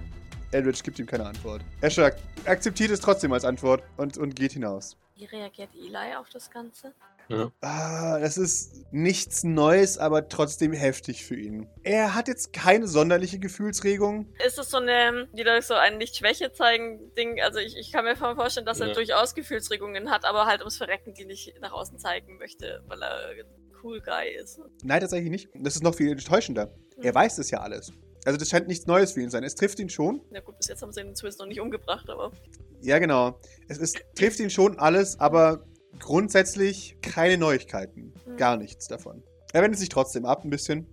Eldritch gibt ihm keine Antwort. Ak akzeptiert es trotzdem als Antwort und, und geht hinaus. Wie reagiert Eli auf das Ganze? Ah, das ist nichts Neues, aber trotzdem heftig für ihn. Er hat jetzt keine sonderliche Gefühlsregung. Ist es so eine, wieder so ein Nicht-Schwäche zeigen Ding? Also ich, ich kann mir vorstellen, dass er Ja. durchaus Gefühlsregungen hat, aber halt ums Verrecken die nicht nach außen zeigen möchte, weil er ein cool Guy ist. Nein, tatsächlich nicht. Das ist noch viel enttäuschender. Er Mhm. weiß das ja alles. Also das scheint nichts Neues für ihn zu sein. Es trifft ihn schon. Na gut, bis jetzt haben sie ihn zumindest noch nicht umgebracht, aber Ja, genau. Es ist, trifft ihn schon alles, aber grundsätzlich keine Neuigkeiten. Mhm. Gar nichts davon. Er wendet sich trotzdem ab ein bisschen.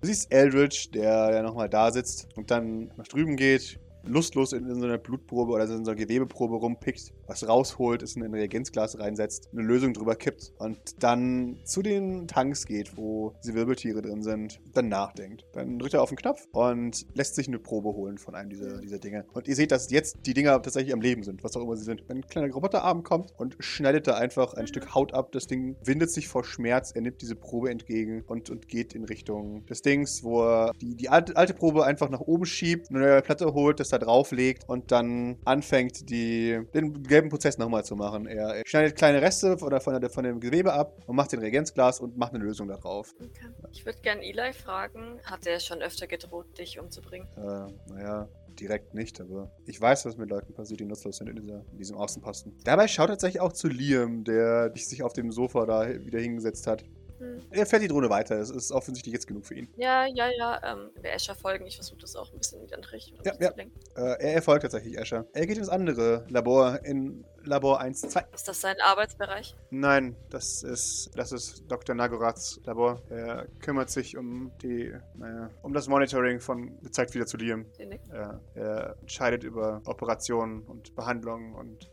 Du siehst Eldritch, der, der nochmal da sitzt und dann nach drüben geht, lustlos in, in so einer Blutprobe oder in so einer Gewebeprobe rumpickt, was rausholt, es in ein Reagenzglas reinsetzt, eine Lösung drüber kippt und dann zu den Tanks geht, wo diese Wirbeltiere drin sind, dann nachdenkt. Dann drückt er auf den Knopf und lässt sich eine Probe holen von einem dieser, dieser Dinge. Und ihr seht, dass jetzt die Dinger tatsächlich am Leben sind, was auch immer sie sind. Ein kleiner Roboterarm kommt und schneidet da einfach ein Stück Haut ab. Das Ding windet sich vor Schmerz, er nimmt diese Probe entgegen und, und geht in Richtung des Dings, wo er die, die alte, alte Probe einfach nach oben schiebt, eine neue Platte holt, das da drauflegt und dann anfängt, die, den gelben Prozess nochmal zu machen. Er, er schneidet kleine Reste von, von, von dem Gewebe ab und macht den Reagenzglas und macht eine Lösung da drauf. okay. ich würde gern Eli fragen, hat er schon öfter gedroht, dich umzubringen? Äh, naja, direkt nicht, aber ich weiß, was mit Leuten passiert, die nutzlos sind in, dieser, in diesem Außenposten. Dabei schaut er tatsächlich auch zu Liam, der sich auf dem Sofa da wieder hingesetzt hat. Hm. Er fährt die Drohne weiter, es ist offensichtlich jetzt genug für ihn. Ja, ja, ja, ähm, wir Escher folgen. Ich versuche das auch ein bisschen in die andere Richtung Ja, ja. zu lenken. Äh, er erfolgt tatsächlich Escher. Er geht ins andere Labor, in Labor 1-2. Ist das sein Arbeitsbereich? Nein, das ist, das ist Dr. Nagorats Labor. Er kümmert sich um die, naja, um das Monitoring von, zeigt wieder zu Liam. Er, er entscheidet über Operationen und Behandlungen und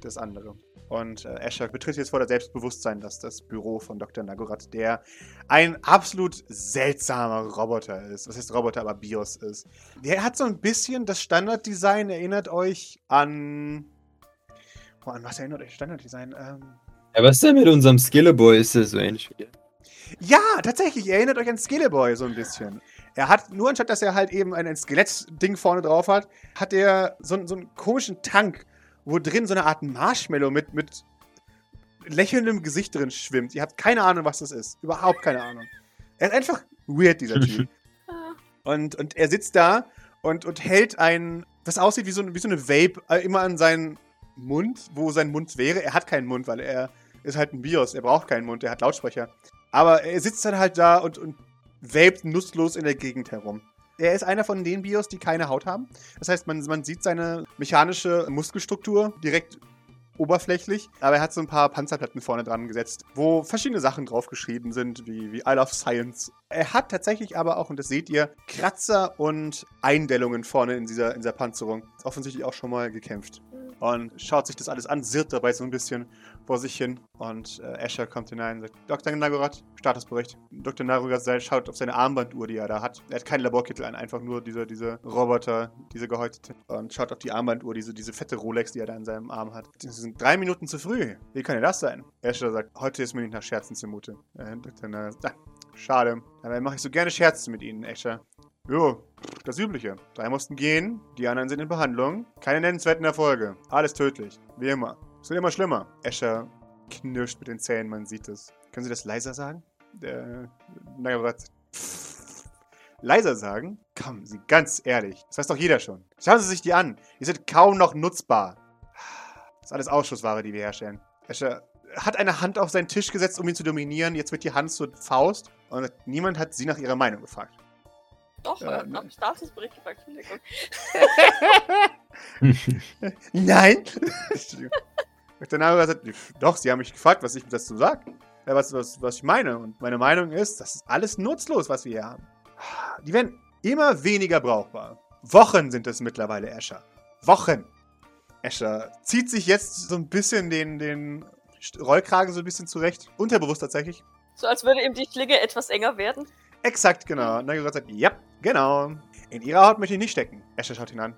das andere. Und äh, Escher betritt jetzt vor der Selbstbewusstsein, dass das Büro von Dr. Nagorat, der ein absolut seltsamer Roboter ist. Was heißt Roboter, aber BIOS ist. Der hat so ein bisschen das Standarddesign, erinnert euch an. Oh, an was erinnert euch Standarddesign? Ähm, Ja, was ist denn mit unserem Skilleboy? Ist das so ähnlich wie? Ja, tatsächlich. Erinnert euch an Skilleboy so ein bisschen. Er hat, nur anstatt dass er halt eben ein, ein Skelettding vorne drauf hat, hat er so, einen- so einen komischen Tank, wo drin so eine Art Marshmallow mit, mit lächelndem Gesicht drin schwimmt. Ihr habt keine Ahnung, was das ist. Überhaupt keine Ahnung. Er ist einfach weird, dieser Typ. Und, und er sitzt da und, und hält ein, das aussieht wie so, wie so eine Vape, äh, immer an seinen Mund, wo sein Mund wäre. Er hat keinen Mund, weil er ist halt ein Bios. Er braucht keinen Mund, er hat Lautsprecher. Aber er sitzt dann halt da und, und vapet nutzlos in der Gegend herum. Er ist einer von den Bios, die keine Haut haben. Das heißt, man, man sieht seine mechanische Muskelstruktur direkt oberflächlich, aber er hat so ein paar Panzerplatten vorne dran gesetzt, wo verschiedene Sachen draufgeschrieben sind, wie, wie I love Science. Er hat tatsächlich aber auch, und das seht ihr, Kratzer und Eindellungen vorne in dieser, in dieser Panzerung. Offensichtlich auch schon mal gekämpft. Und schaut sich das alles an, sirrt dabei so ein bisschen vor sich hin. Und äh, Asher kommt hinein und sagt, Dr. Nagorat, Statusbericht. Dr. Nagorat schaut auf seine Armbanduhr, die er da hat. Er hat keinen Laborkittel an, einfach nur diese, diese Roboter, diese gehäutete. Und schaut auf die Armbanduhr, diese, diese fette Rolex, die er da in seinem Arm hat. Das sind drei Minuten zu früh. Wie kann ja das sein? Asher sagt, heute ist mir nicht nach Scherzen zumute. Äh, Dr. Nagorat, ah, schade. Dabei mache ich so gerne Scherze mit Ihnen, Asher. Jo, das Übliche. Drei mussten gehen, die anderen sind in Behandlung. Keine nennenswerten Erfolge. Alles tödlich. Wie immer. Es wird immer schlimmer. Escher knirscht mit den Zähnen, man sieht es. Können Sie das leiser sagen? Der Nagerat. Leiser sagen? Kommen Sie, ganz ehrlich. Das weiß doch jeder schon. Schauen Sie sich die an. Die sind kaum noch nutzbar. Das ist alles Ausschussware, die wir herstellen. Escher hat eine Hand auf seinen Tisch gesetzt, um ihn zu dominieren. Jetzt wird die Hand zur Faust. Und niemand hat sie nach ihrer Meinung gefragt. Doch, Ja, äh, ne. ich Statusbericht gefragt, Entschuldigung. Nein. Dr. Nagoya sagt, doch, Sie haben mich gefragt, was ich dazu sage. Ja, was, was, was ich meine. Und meine Meinung ist, das ist alles nutzlos, was wir hier haben. Die werden immer weniger brauchbar. Wochen sind es mittlerweile, Escher. Wochen. Escher zieht sich jetzt so ein bisschen den, den Rollkragen so ein bisschen zurecht. Unterbewusst tatsächlich. So als würde ihm die Schlinge etwas enger werden. Exakt, genau. Nagoya sagt, ja, genau. In ihrer Haut möchte ich nicht stecken. Escher schaut ihn an.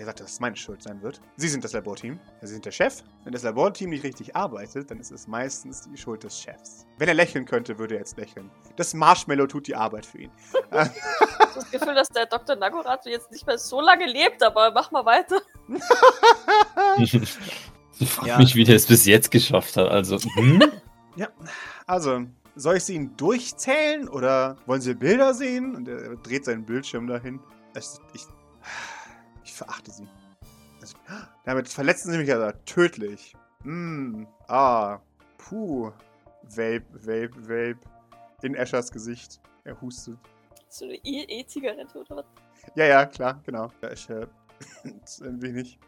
Wer sagt, dass es meine Schuld sein wird? Sie sind das Laborteam. Sie sind der Chef. Wenn das Laborteam nicht richtig arbeitet, dann ist es meistens die Schuld des Chefs. Wenn er lächeln könnte, würde er jetzt lächeln. Das Marshmallow tut die Arbeit für ihn. Ich habe das Gefühl, dass der Dr. Nagorath jetzt nicht mehr so lange lebt, aber mach mal weiter. Ich frage Ja. mich, wie der es bis jetzt geschafft hat. Also, hm? ja, also, soll ich sie Ihnen durchzählen oder wollen Sie Bilder sehen? Und er dreht seinen Bildschirm dahin. Es, ich, ich verachte sie. Also, damit verletzen sie mich ja tödlich. Mm, ah, puh. Vape, Vape, Vape. In Eschers Gesicht. Er hustet. So eine E- E-Zigarette oder was? Ja, ja, klar, genau. Ja, ich, äh, ein wenig.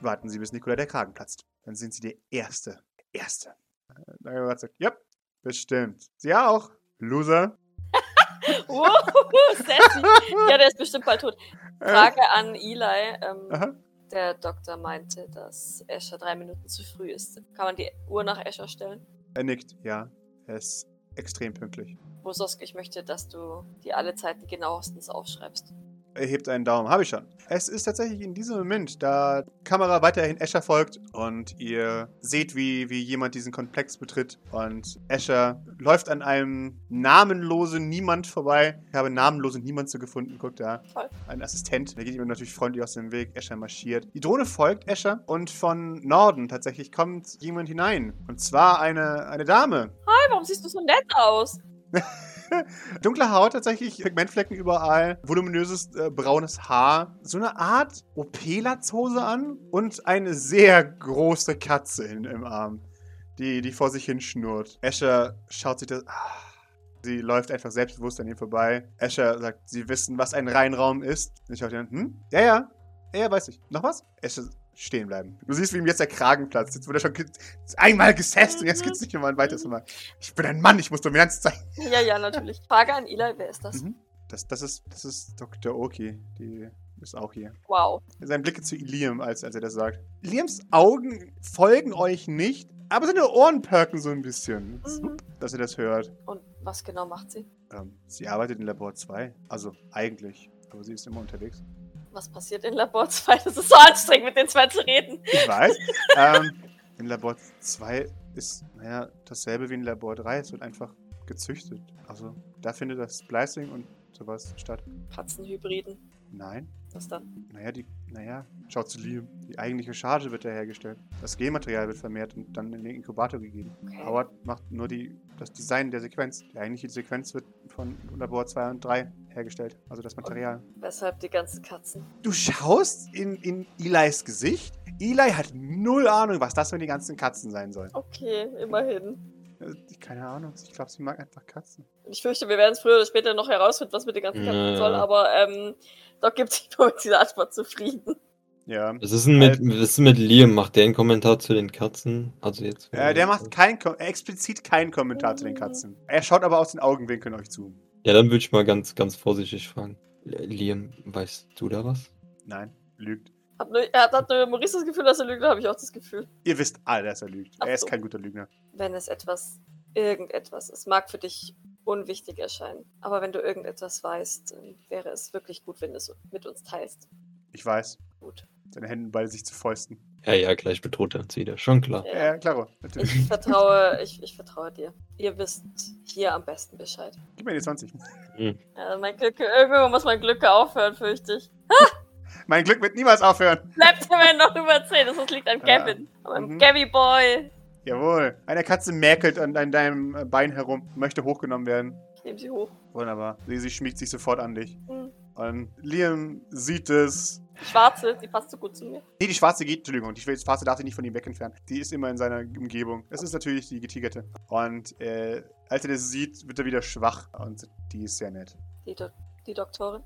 Warten Sie, bis Nikola der Kragen platzt. Dann sind Sie der Erste. Der Erste. Äh, Nagorath sagt, ja, bestimmt. Sie auch, Loser. Wow, sassy. Ja, der ist bestimmt bald tot. Frage an Eli. Ähm, der Doktor meinte, dass Escher drei Minuten zu früh ist. Kann man die Uhr nach Escher stellen? Er nickt, ja. Er ist extrem pünktlich. Bososk, ich möchte, dass du dir alle Zeiten genauestens aufschreibst. Er hebt einen Daumen. Habe ich schon. Es ist tatsächlich in diesem Moment, da die Kamera weiterhin Escher folgt und ihr seht, wie, wie jemand diesen Komplex betritt. Und Escher läuft an einem namenlosen Niemand vorbei. Ich habe namenlose Niemand so gefunden. Guckt da. Toll. Ein Assistent. Der geht ihm natürlich freundlich aus dem Weg. Escher marschiert. Die Drohne folgt Escher. Und von Norden tatsächlich kommt jemand hinein. Und zwar eine, eine Dame. Hey, warum siehst du so nett aus? Dunkle Haut tatsächlich, Pigmentflecken überall, voluminöses äh, braunes Haar, so eine Art OP-Latzhose an und eine sehr große Katze in, im Arm, die, die vor sich hin schnurrt. Escher schaut sich das. Ah, Sie läuft einfach selbstbewusst an ihm vorbei. Escher sagt, Sie wissen, was ein Reinraum ist. Ich schaue ihn hm? Ja, ja. Ja, ja, weiß ich. Noch was? Escher stehen bleiben. Du siehst, wie ihm jetzt der Kragen platzt. Jetzt wurde er schon ge einmal gesesst und jetzt geht's nicht mehr ein weiteres Mal. Ich bin ein Mann, ich muss Dominanz zeigen. Ja, ja, natürlich. Frage an Eli, wer ist das? Mhm. Das, das, ist, das ist Dr. Oki. Die ist auch hier. Wow. Sein Blick zu Liam, als, als er das sagt. Liams Augen folgen euch nicht, aber seine Ohren perken so ein bisschen, Mhm. dass ihr das hört. Und was genau macht sie? Ähm, sie arbeitet in Labor 2. Also eigentlich. Aber sie ist immer unterwegs. Was passiert in Labor 2? Das ist so anstrengend, mit den zwei zu reden. Ich weiß. ähm, in Labor 2 ist, naja, dasselbe wie in Labor 3. Es wird einfach gezüchtet. Also da findet das Splicing und sowas statt. Katzenhybriden. Nein. Was dann? Naja, die, naja, schaut zu Liam. Die eigentliche Charge wird da hergestellt. Das Genmaterial wird vermehrt und dann in den Inkubator gegeben. Okay. Howard macht nur die, das Design der Sequenz. Die eigentliche Sequenz wird von Labor 2 und 3 hergestellt. Also das Material. Weshalb die ganzen Katzen? Du schaust in, in Elis Gesicht. Eli hat null Ahnung, was das für die ganzen Katzen sein sollen. Okay, immerhin. Äh, Keine Ahnung. Ich glaube, sie mag einfach Katzen. Ich fürchte, wir werden es früher oder später noch herausfinden, was mit den ganzen Katzen Ja. soll, aber ähm, Doc gibt sich dieser Antwort zufrieden. Ja. Was ist denn mit, was ist denn mit Liam? Macht der einen Kommentar zu den Katzen? Also jetzt. Äh, der macht kein, explizit keinen Kommentar zu den Katzen. Er schaut aber aus den Augenwinkeln euch zu. Ja, dann würde ich mal ganz, ganz vorsichtig fragen. Liam, weißt du da was? Nein, lügt. Hab nur, er hat, hat nur Maurice das Gefühl, dass er lügt, habe ich auch das Gefühl. Ihr wisst alle, dass er lügt. Ach er ist so. kein guter Lügner. Wenn es etwas, irgendetwas, es mag für dich unwichtig erscheinen, aber wenn du irgendetwas weißt, dann wäre es wirklich gut, wenn du es mit uns teilst. Ich weiß. Gut. Seine Hände beide sich zu Fäusten. Ja, ja, gleich bedroht er uns wieder. Schon klar. Ja. Ja, klaro. Natürlich. Ich vertraue, ich, ich vertraue dir. Ihr wisst hier am besten Bescheid. Gib mir die 20. Ja, mein Glück, irgendwann muss mein Glück aufhören, fürchte ich. Mein Glück wird niemals aufhören. Bleibt immerhin noch über 10, das liegt an Ja. Gavin. An meinem Mhm. Gabby Boy. Jawohl. Eine Katze mäkelt an, an deinem Bein herum, möchte hochgenommen werden. Ich nehme sie hoch. Wunderbar. Sie, sie schmiegt sich sofort an dich. Hm. Und Liam sieht es. Die schwarze, die passt so gut zu mir. Nee, die schwarze geht, Entschuldigung, die schwarze darf sich nicht von ihm weg entfernen. Die ist immer in seiner Umgebung. Es ist natürlich die getigerte. Und äh, als er das sieht, wird er wieder schwach. Und die ist sehr nett. Die, Do die Doktorin.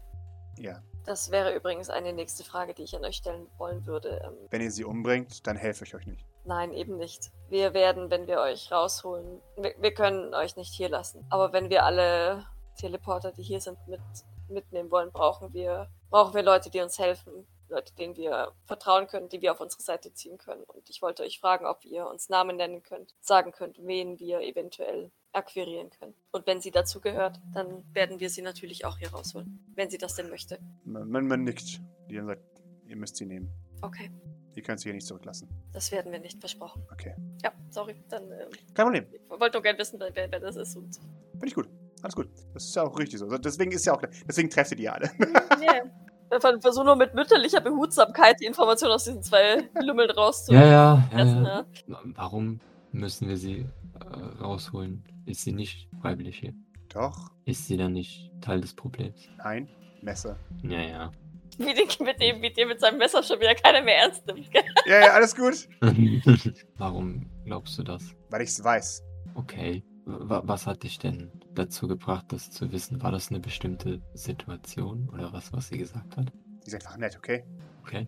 Ja. Das wäre übrigens eine nächste Frage, die ich an euch stellen wollen würde. Ähm, Wenn ihr sie umbringt, dann helfe ich euch nicht. Nein, eben nicht. Wir werden, wenn wir euch rausholen, wir, wir können euch nicht hier lassen. Aber wenn wir alle Teleporter, die hier sind, mit, mitnehmen wollen, brauchen wir, brauchen wir Leute, die uns helfen. Leute, denen wir vertrauen können, die wir auf unsere Seite ziehen können. Und ich wollte euch fragen, ob ihr uns Namen nennen könnt, sagen könnt, wen wir eventuell akquirieren können. Und wenn sie dazu gehört, dann werden wir sie natürlich auch hier rausholen, wenn sie das denn möchte. Man, man, nickt. Liam sagt, ihr müsst sie nehmen. Okay, Ihr könnt sie hier nicht zurücklassen. das werden wir nicht versprochen. Okay. Ja, sorry, dann ähm, Kein Problem. ich wollte nur gerne wissen, wer, wer das ist. Und Finde ich gut. Alles gut. Das ist ja auch richtig so. Also Deswegen ist ja auch. Deswegen trefft ihr die alle. yeah. Wir versuchen nur mit mütterlicher Behutsamkeit die Information aus diesen zwei Lümmeln Ja, rauszupressen. ja, ja, Ja. ja. Wa- Warum müssen wir sie äh, rausholen? Ist sie nicht freiwillig hier? Doch. Ist sie dann nicht Teil des Problems? Nein. Messer. Ja, ja. Wie, den, mit dem, wie dem mit seinem Messer schon wieder keiner mehr ernst nimmt. gell? Ja, ja, alles gut. Warum glaubst du das? Weil ich es weiß. Okay. Wa- Was hat dich denn dazu gebracht, das zu wissen? War das eine bestimmte Situation oder was, was sie gesagt hat? Die ist einfach nett, okay? Okay.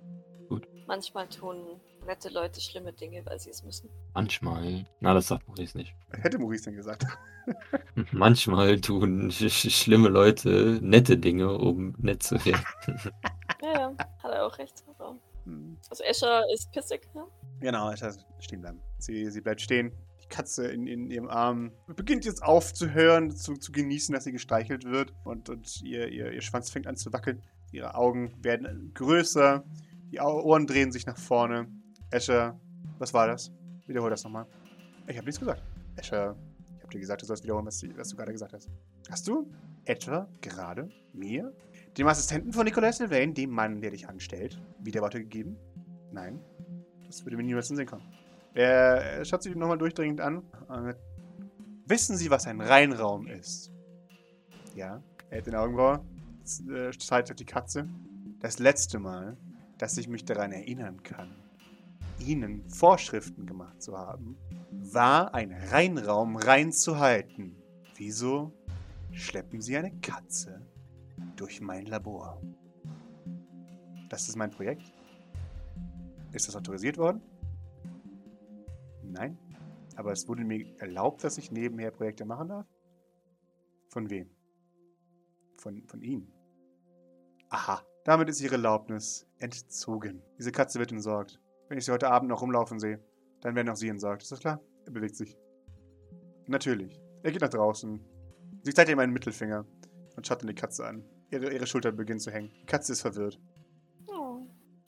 Manchmal tun nette Leute schlimme Dinge, weil sie es müssen. Manchmal. Na, das sagt Maurice nicht. Hätte Maurice denn gesagt. Manchmal tun sch schlimme Leute nette Dinge, um nett zu werden. Ja, ja, hat er auch recht. Aber Hm. also Escher ist pissig, ne? Genau, lasse stehen bleiben. Sie, sie bleibt stehen. Die Katze in, in ihrem Arm beginnt jetzt aufzuhören, zu, zu genießen, dass sie gestreichelt wird. Und, und ihr, ihr, ihr Schwanz fängt an zu wackeln. Ihre Augen werden größer. Die Ohren drehen sich nach vorne. Escher, was war das? Wiederhol das nochmal. Ich habe nichts gesagt. Escher, ich habe dir gesagt, du sollst wiederholen, was, was du gerade gesagt hast. Hast du etwa gerade mir, dem Assistenten von Nicolas Sylvain, dem Mann, der dich anstellt, wieder Worte gegeben? Nein. Das würde mir niemals in den Sinn kommen. Er, schaut sich nochmal durchdringend an. Äh, wissen Sie, was ein Reinraum ist? Ja. Er hat den Augenbrauen. Äh, zeigt auf die Katze. Das letzte Mal, dass ich mich daran erinnern kann, Ihnen Vorschriften gemacht zu haben, war ein Reinraum reinzuhalten. Wieso schleppen Sie eine Katze durch mein Labor? Das ist mein Projekt. Ist das autorisiert worden? Nein. Aber es wurde mir erlaubt, dass ich nebenher Projekte machen darf? Von wem? Von, von Ihnen. Aha. Damit ist Ihre Erlaubnis entzogen. Diese Katze wird entsorgt. Wenn ich sie heute Abend noch rumlaufen sehe, dann werden auch Sie entsorgt. Ist das klar? Er bewegt sich. Natürlich. Er geht nach draußen. Sie zeigt ihm einen Mittelfinger und schaut dann die Katze an. Ihre, ihre Schulter beginnt zu hängen. Die Katze ist verwirrt. Oh.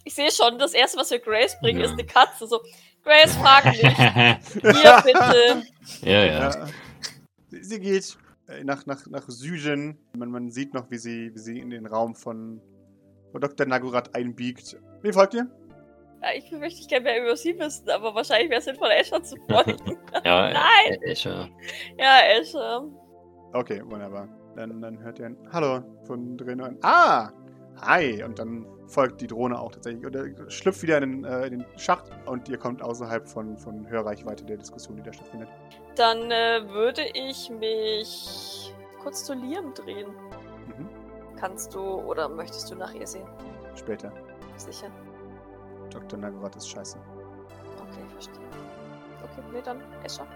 Ich sehe schon, das erste, was wir Grace bringen, Ja. ist eine Katze. So, Grace, frag nicht. Hier, bitte. ja, ja. Ja. Sie sie geht äh, nach, nach, nach Süden. Man, man sieht noch, wie sie, wie sie in den Raum von, von Dr. Nagurat einbiegt. Wie folgt ihr? Ja, ich möchte gerne mehr über sie wissen, aber wahrscheinlich wäre es sinnvoll, Escher zu folgen. ja, Nein! Escher. ja, Escher. Okay, wunderbar. Dann, dann hört ihr ein Hallo von an. Ah! Hi! Und dann folgt die Drohne auch tatsächlich. Oder schlüpft wieder in den, äh, in den Schacht und ihr kommt außerhalb von, von Hörreichweite der Diskussion, die da stattfindet. Dann äh, würde ich mich kurz zu Liam drehen. Mhm. Kannst du oder möchtest du nach ihr sehen? Später. Sicher. Dr. Nagarat ist scheiße. Okay, verstehe. Okay, nee, dann Escher.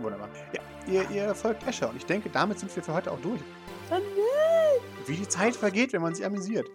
Wunderbar. Ja, ihr, ihr folgt Escher und ich denke, damit sind wir für heute auch durch. Dann Wie die Zeit vergeht, wenn man sich amüsiert.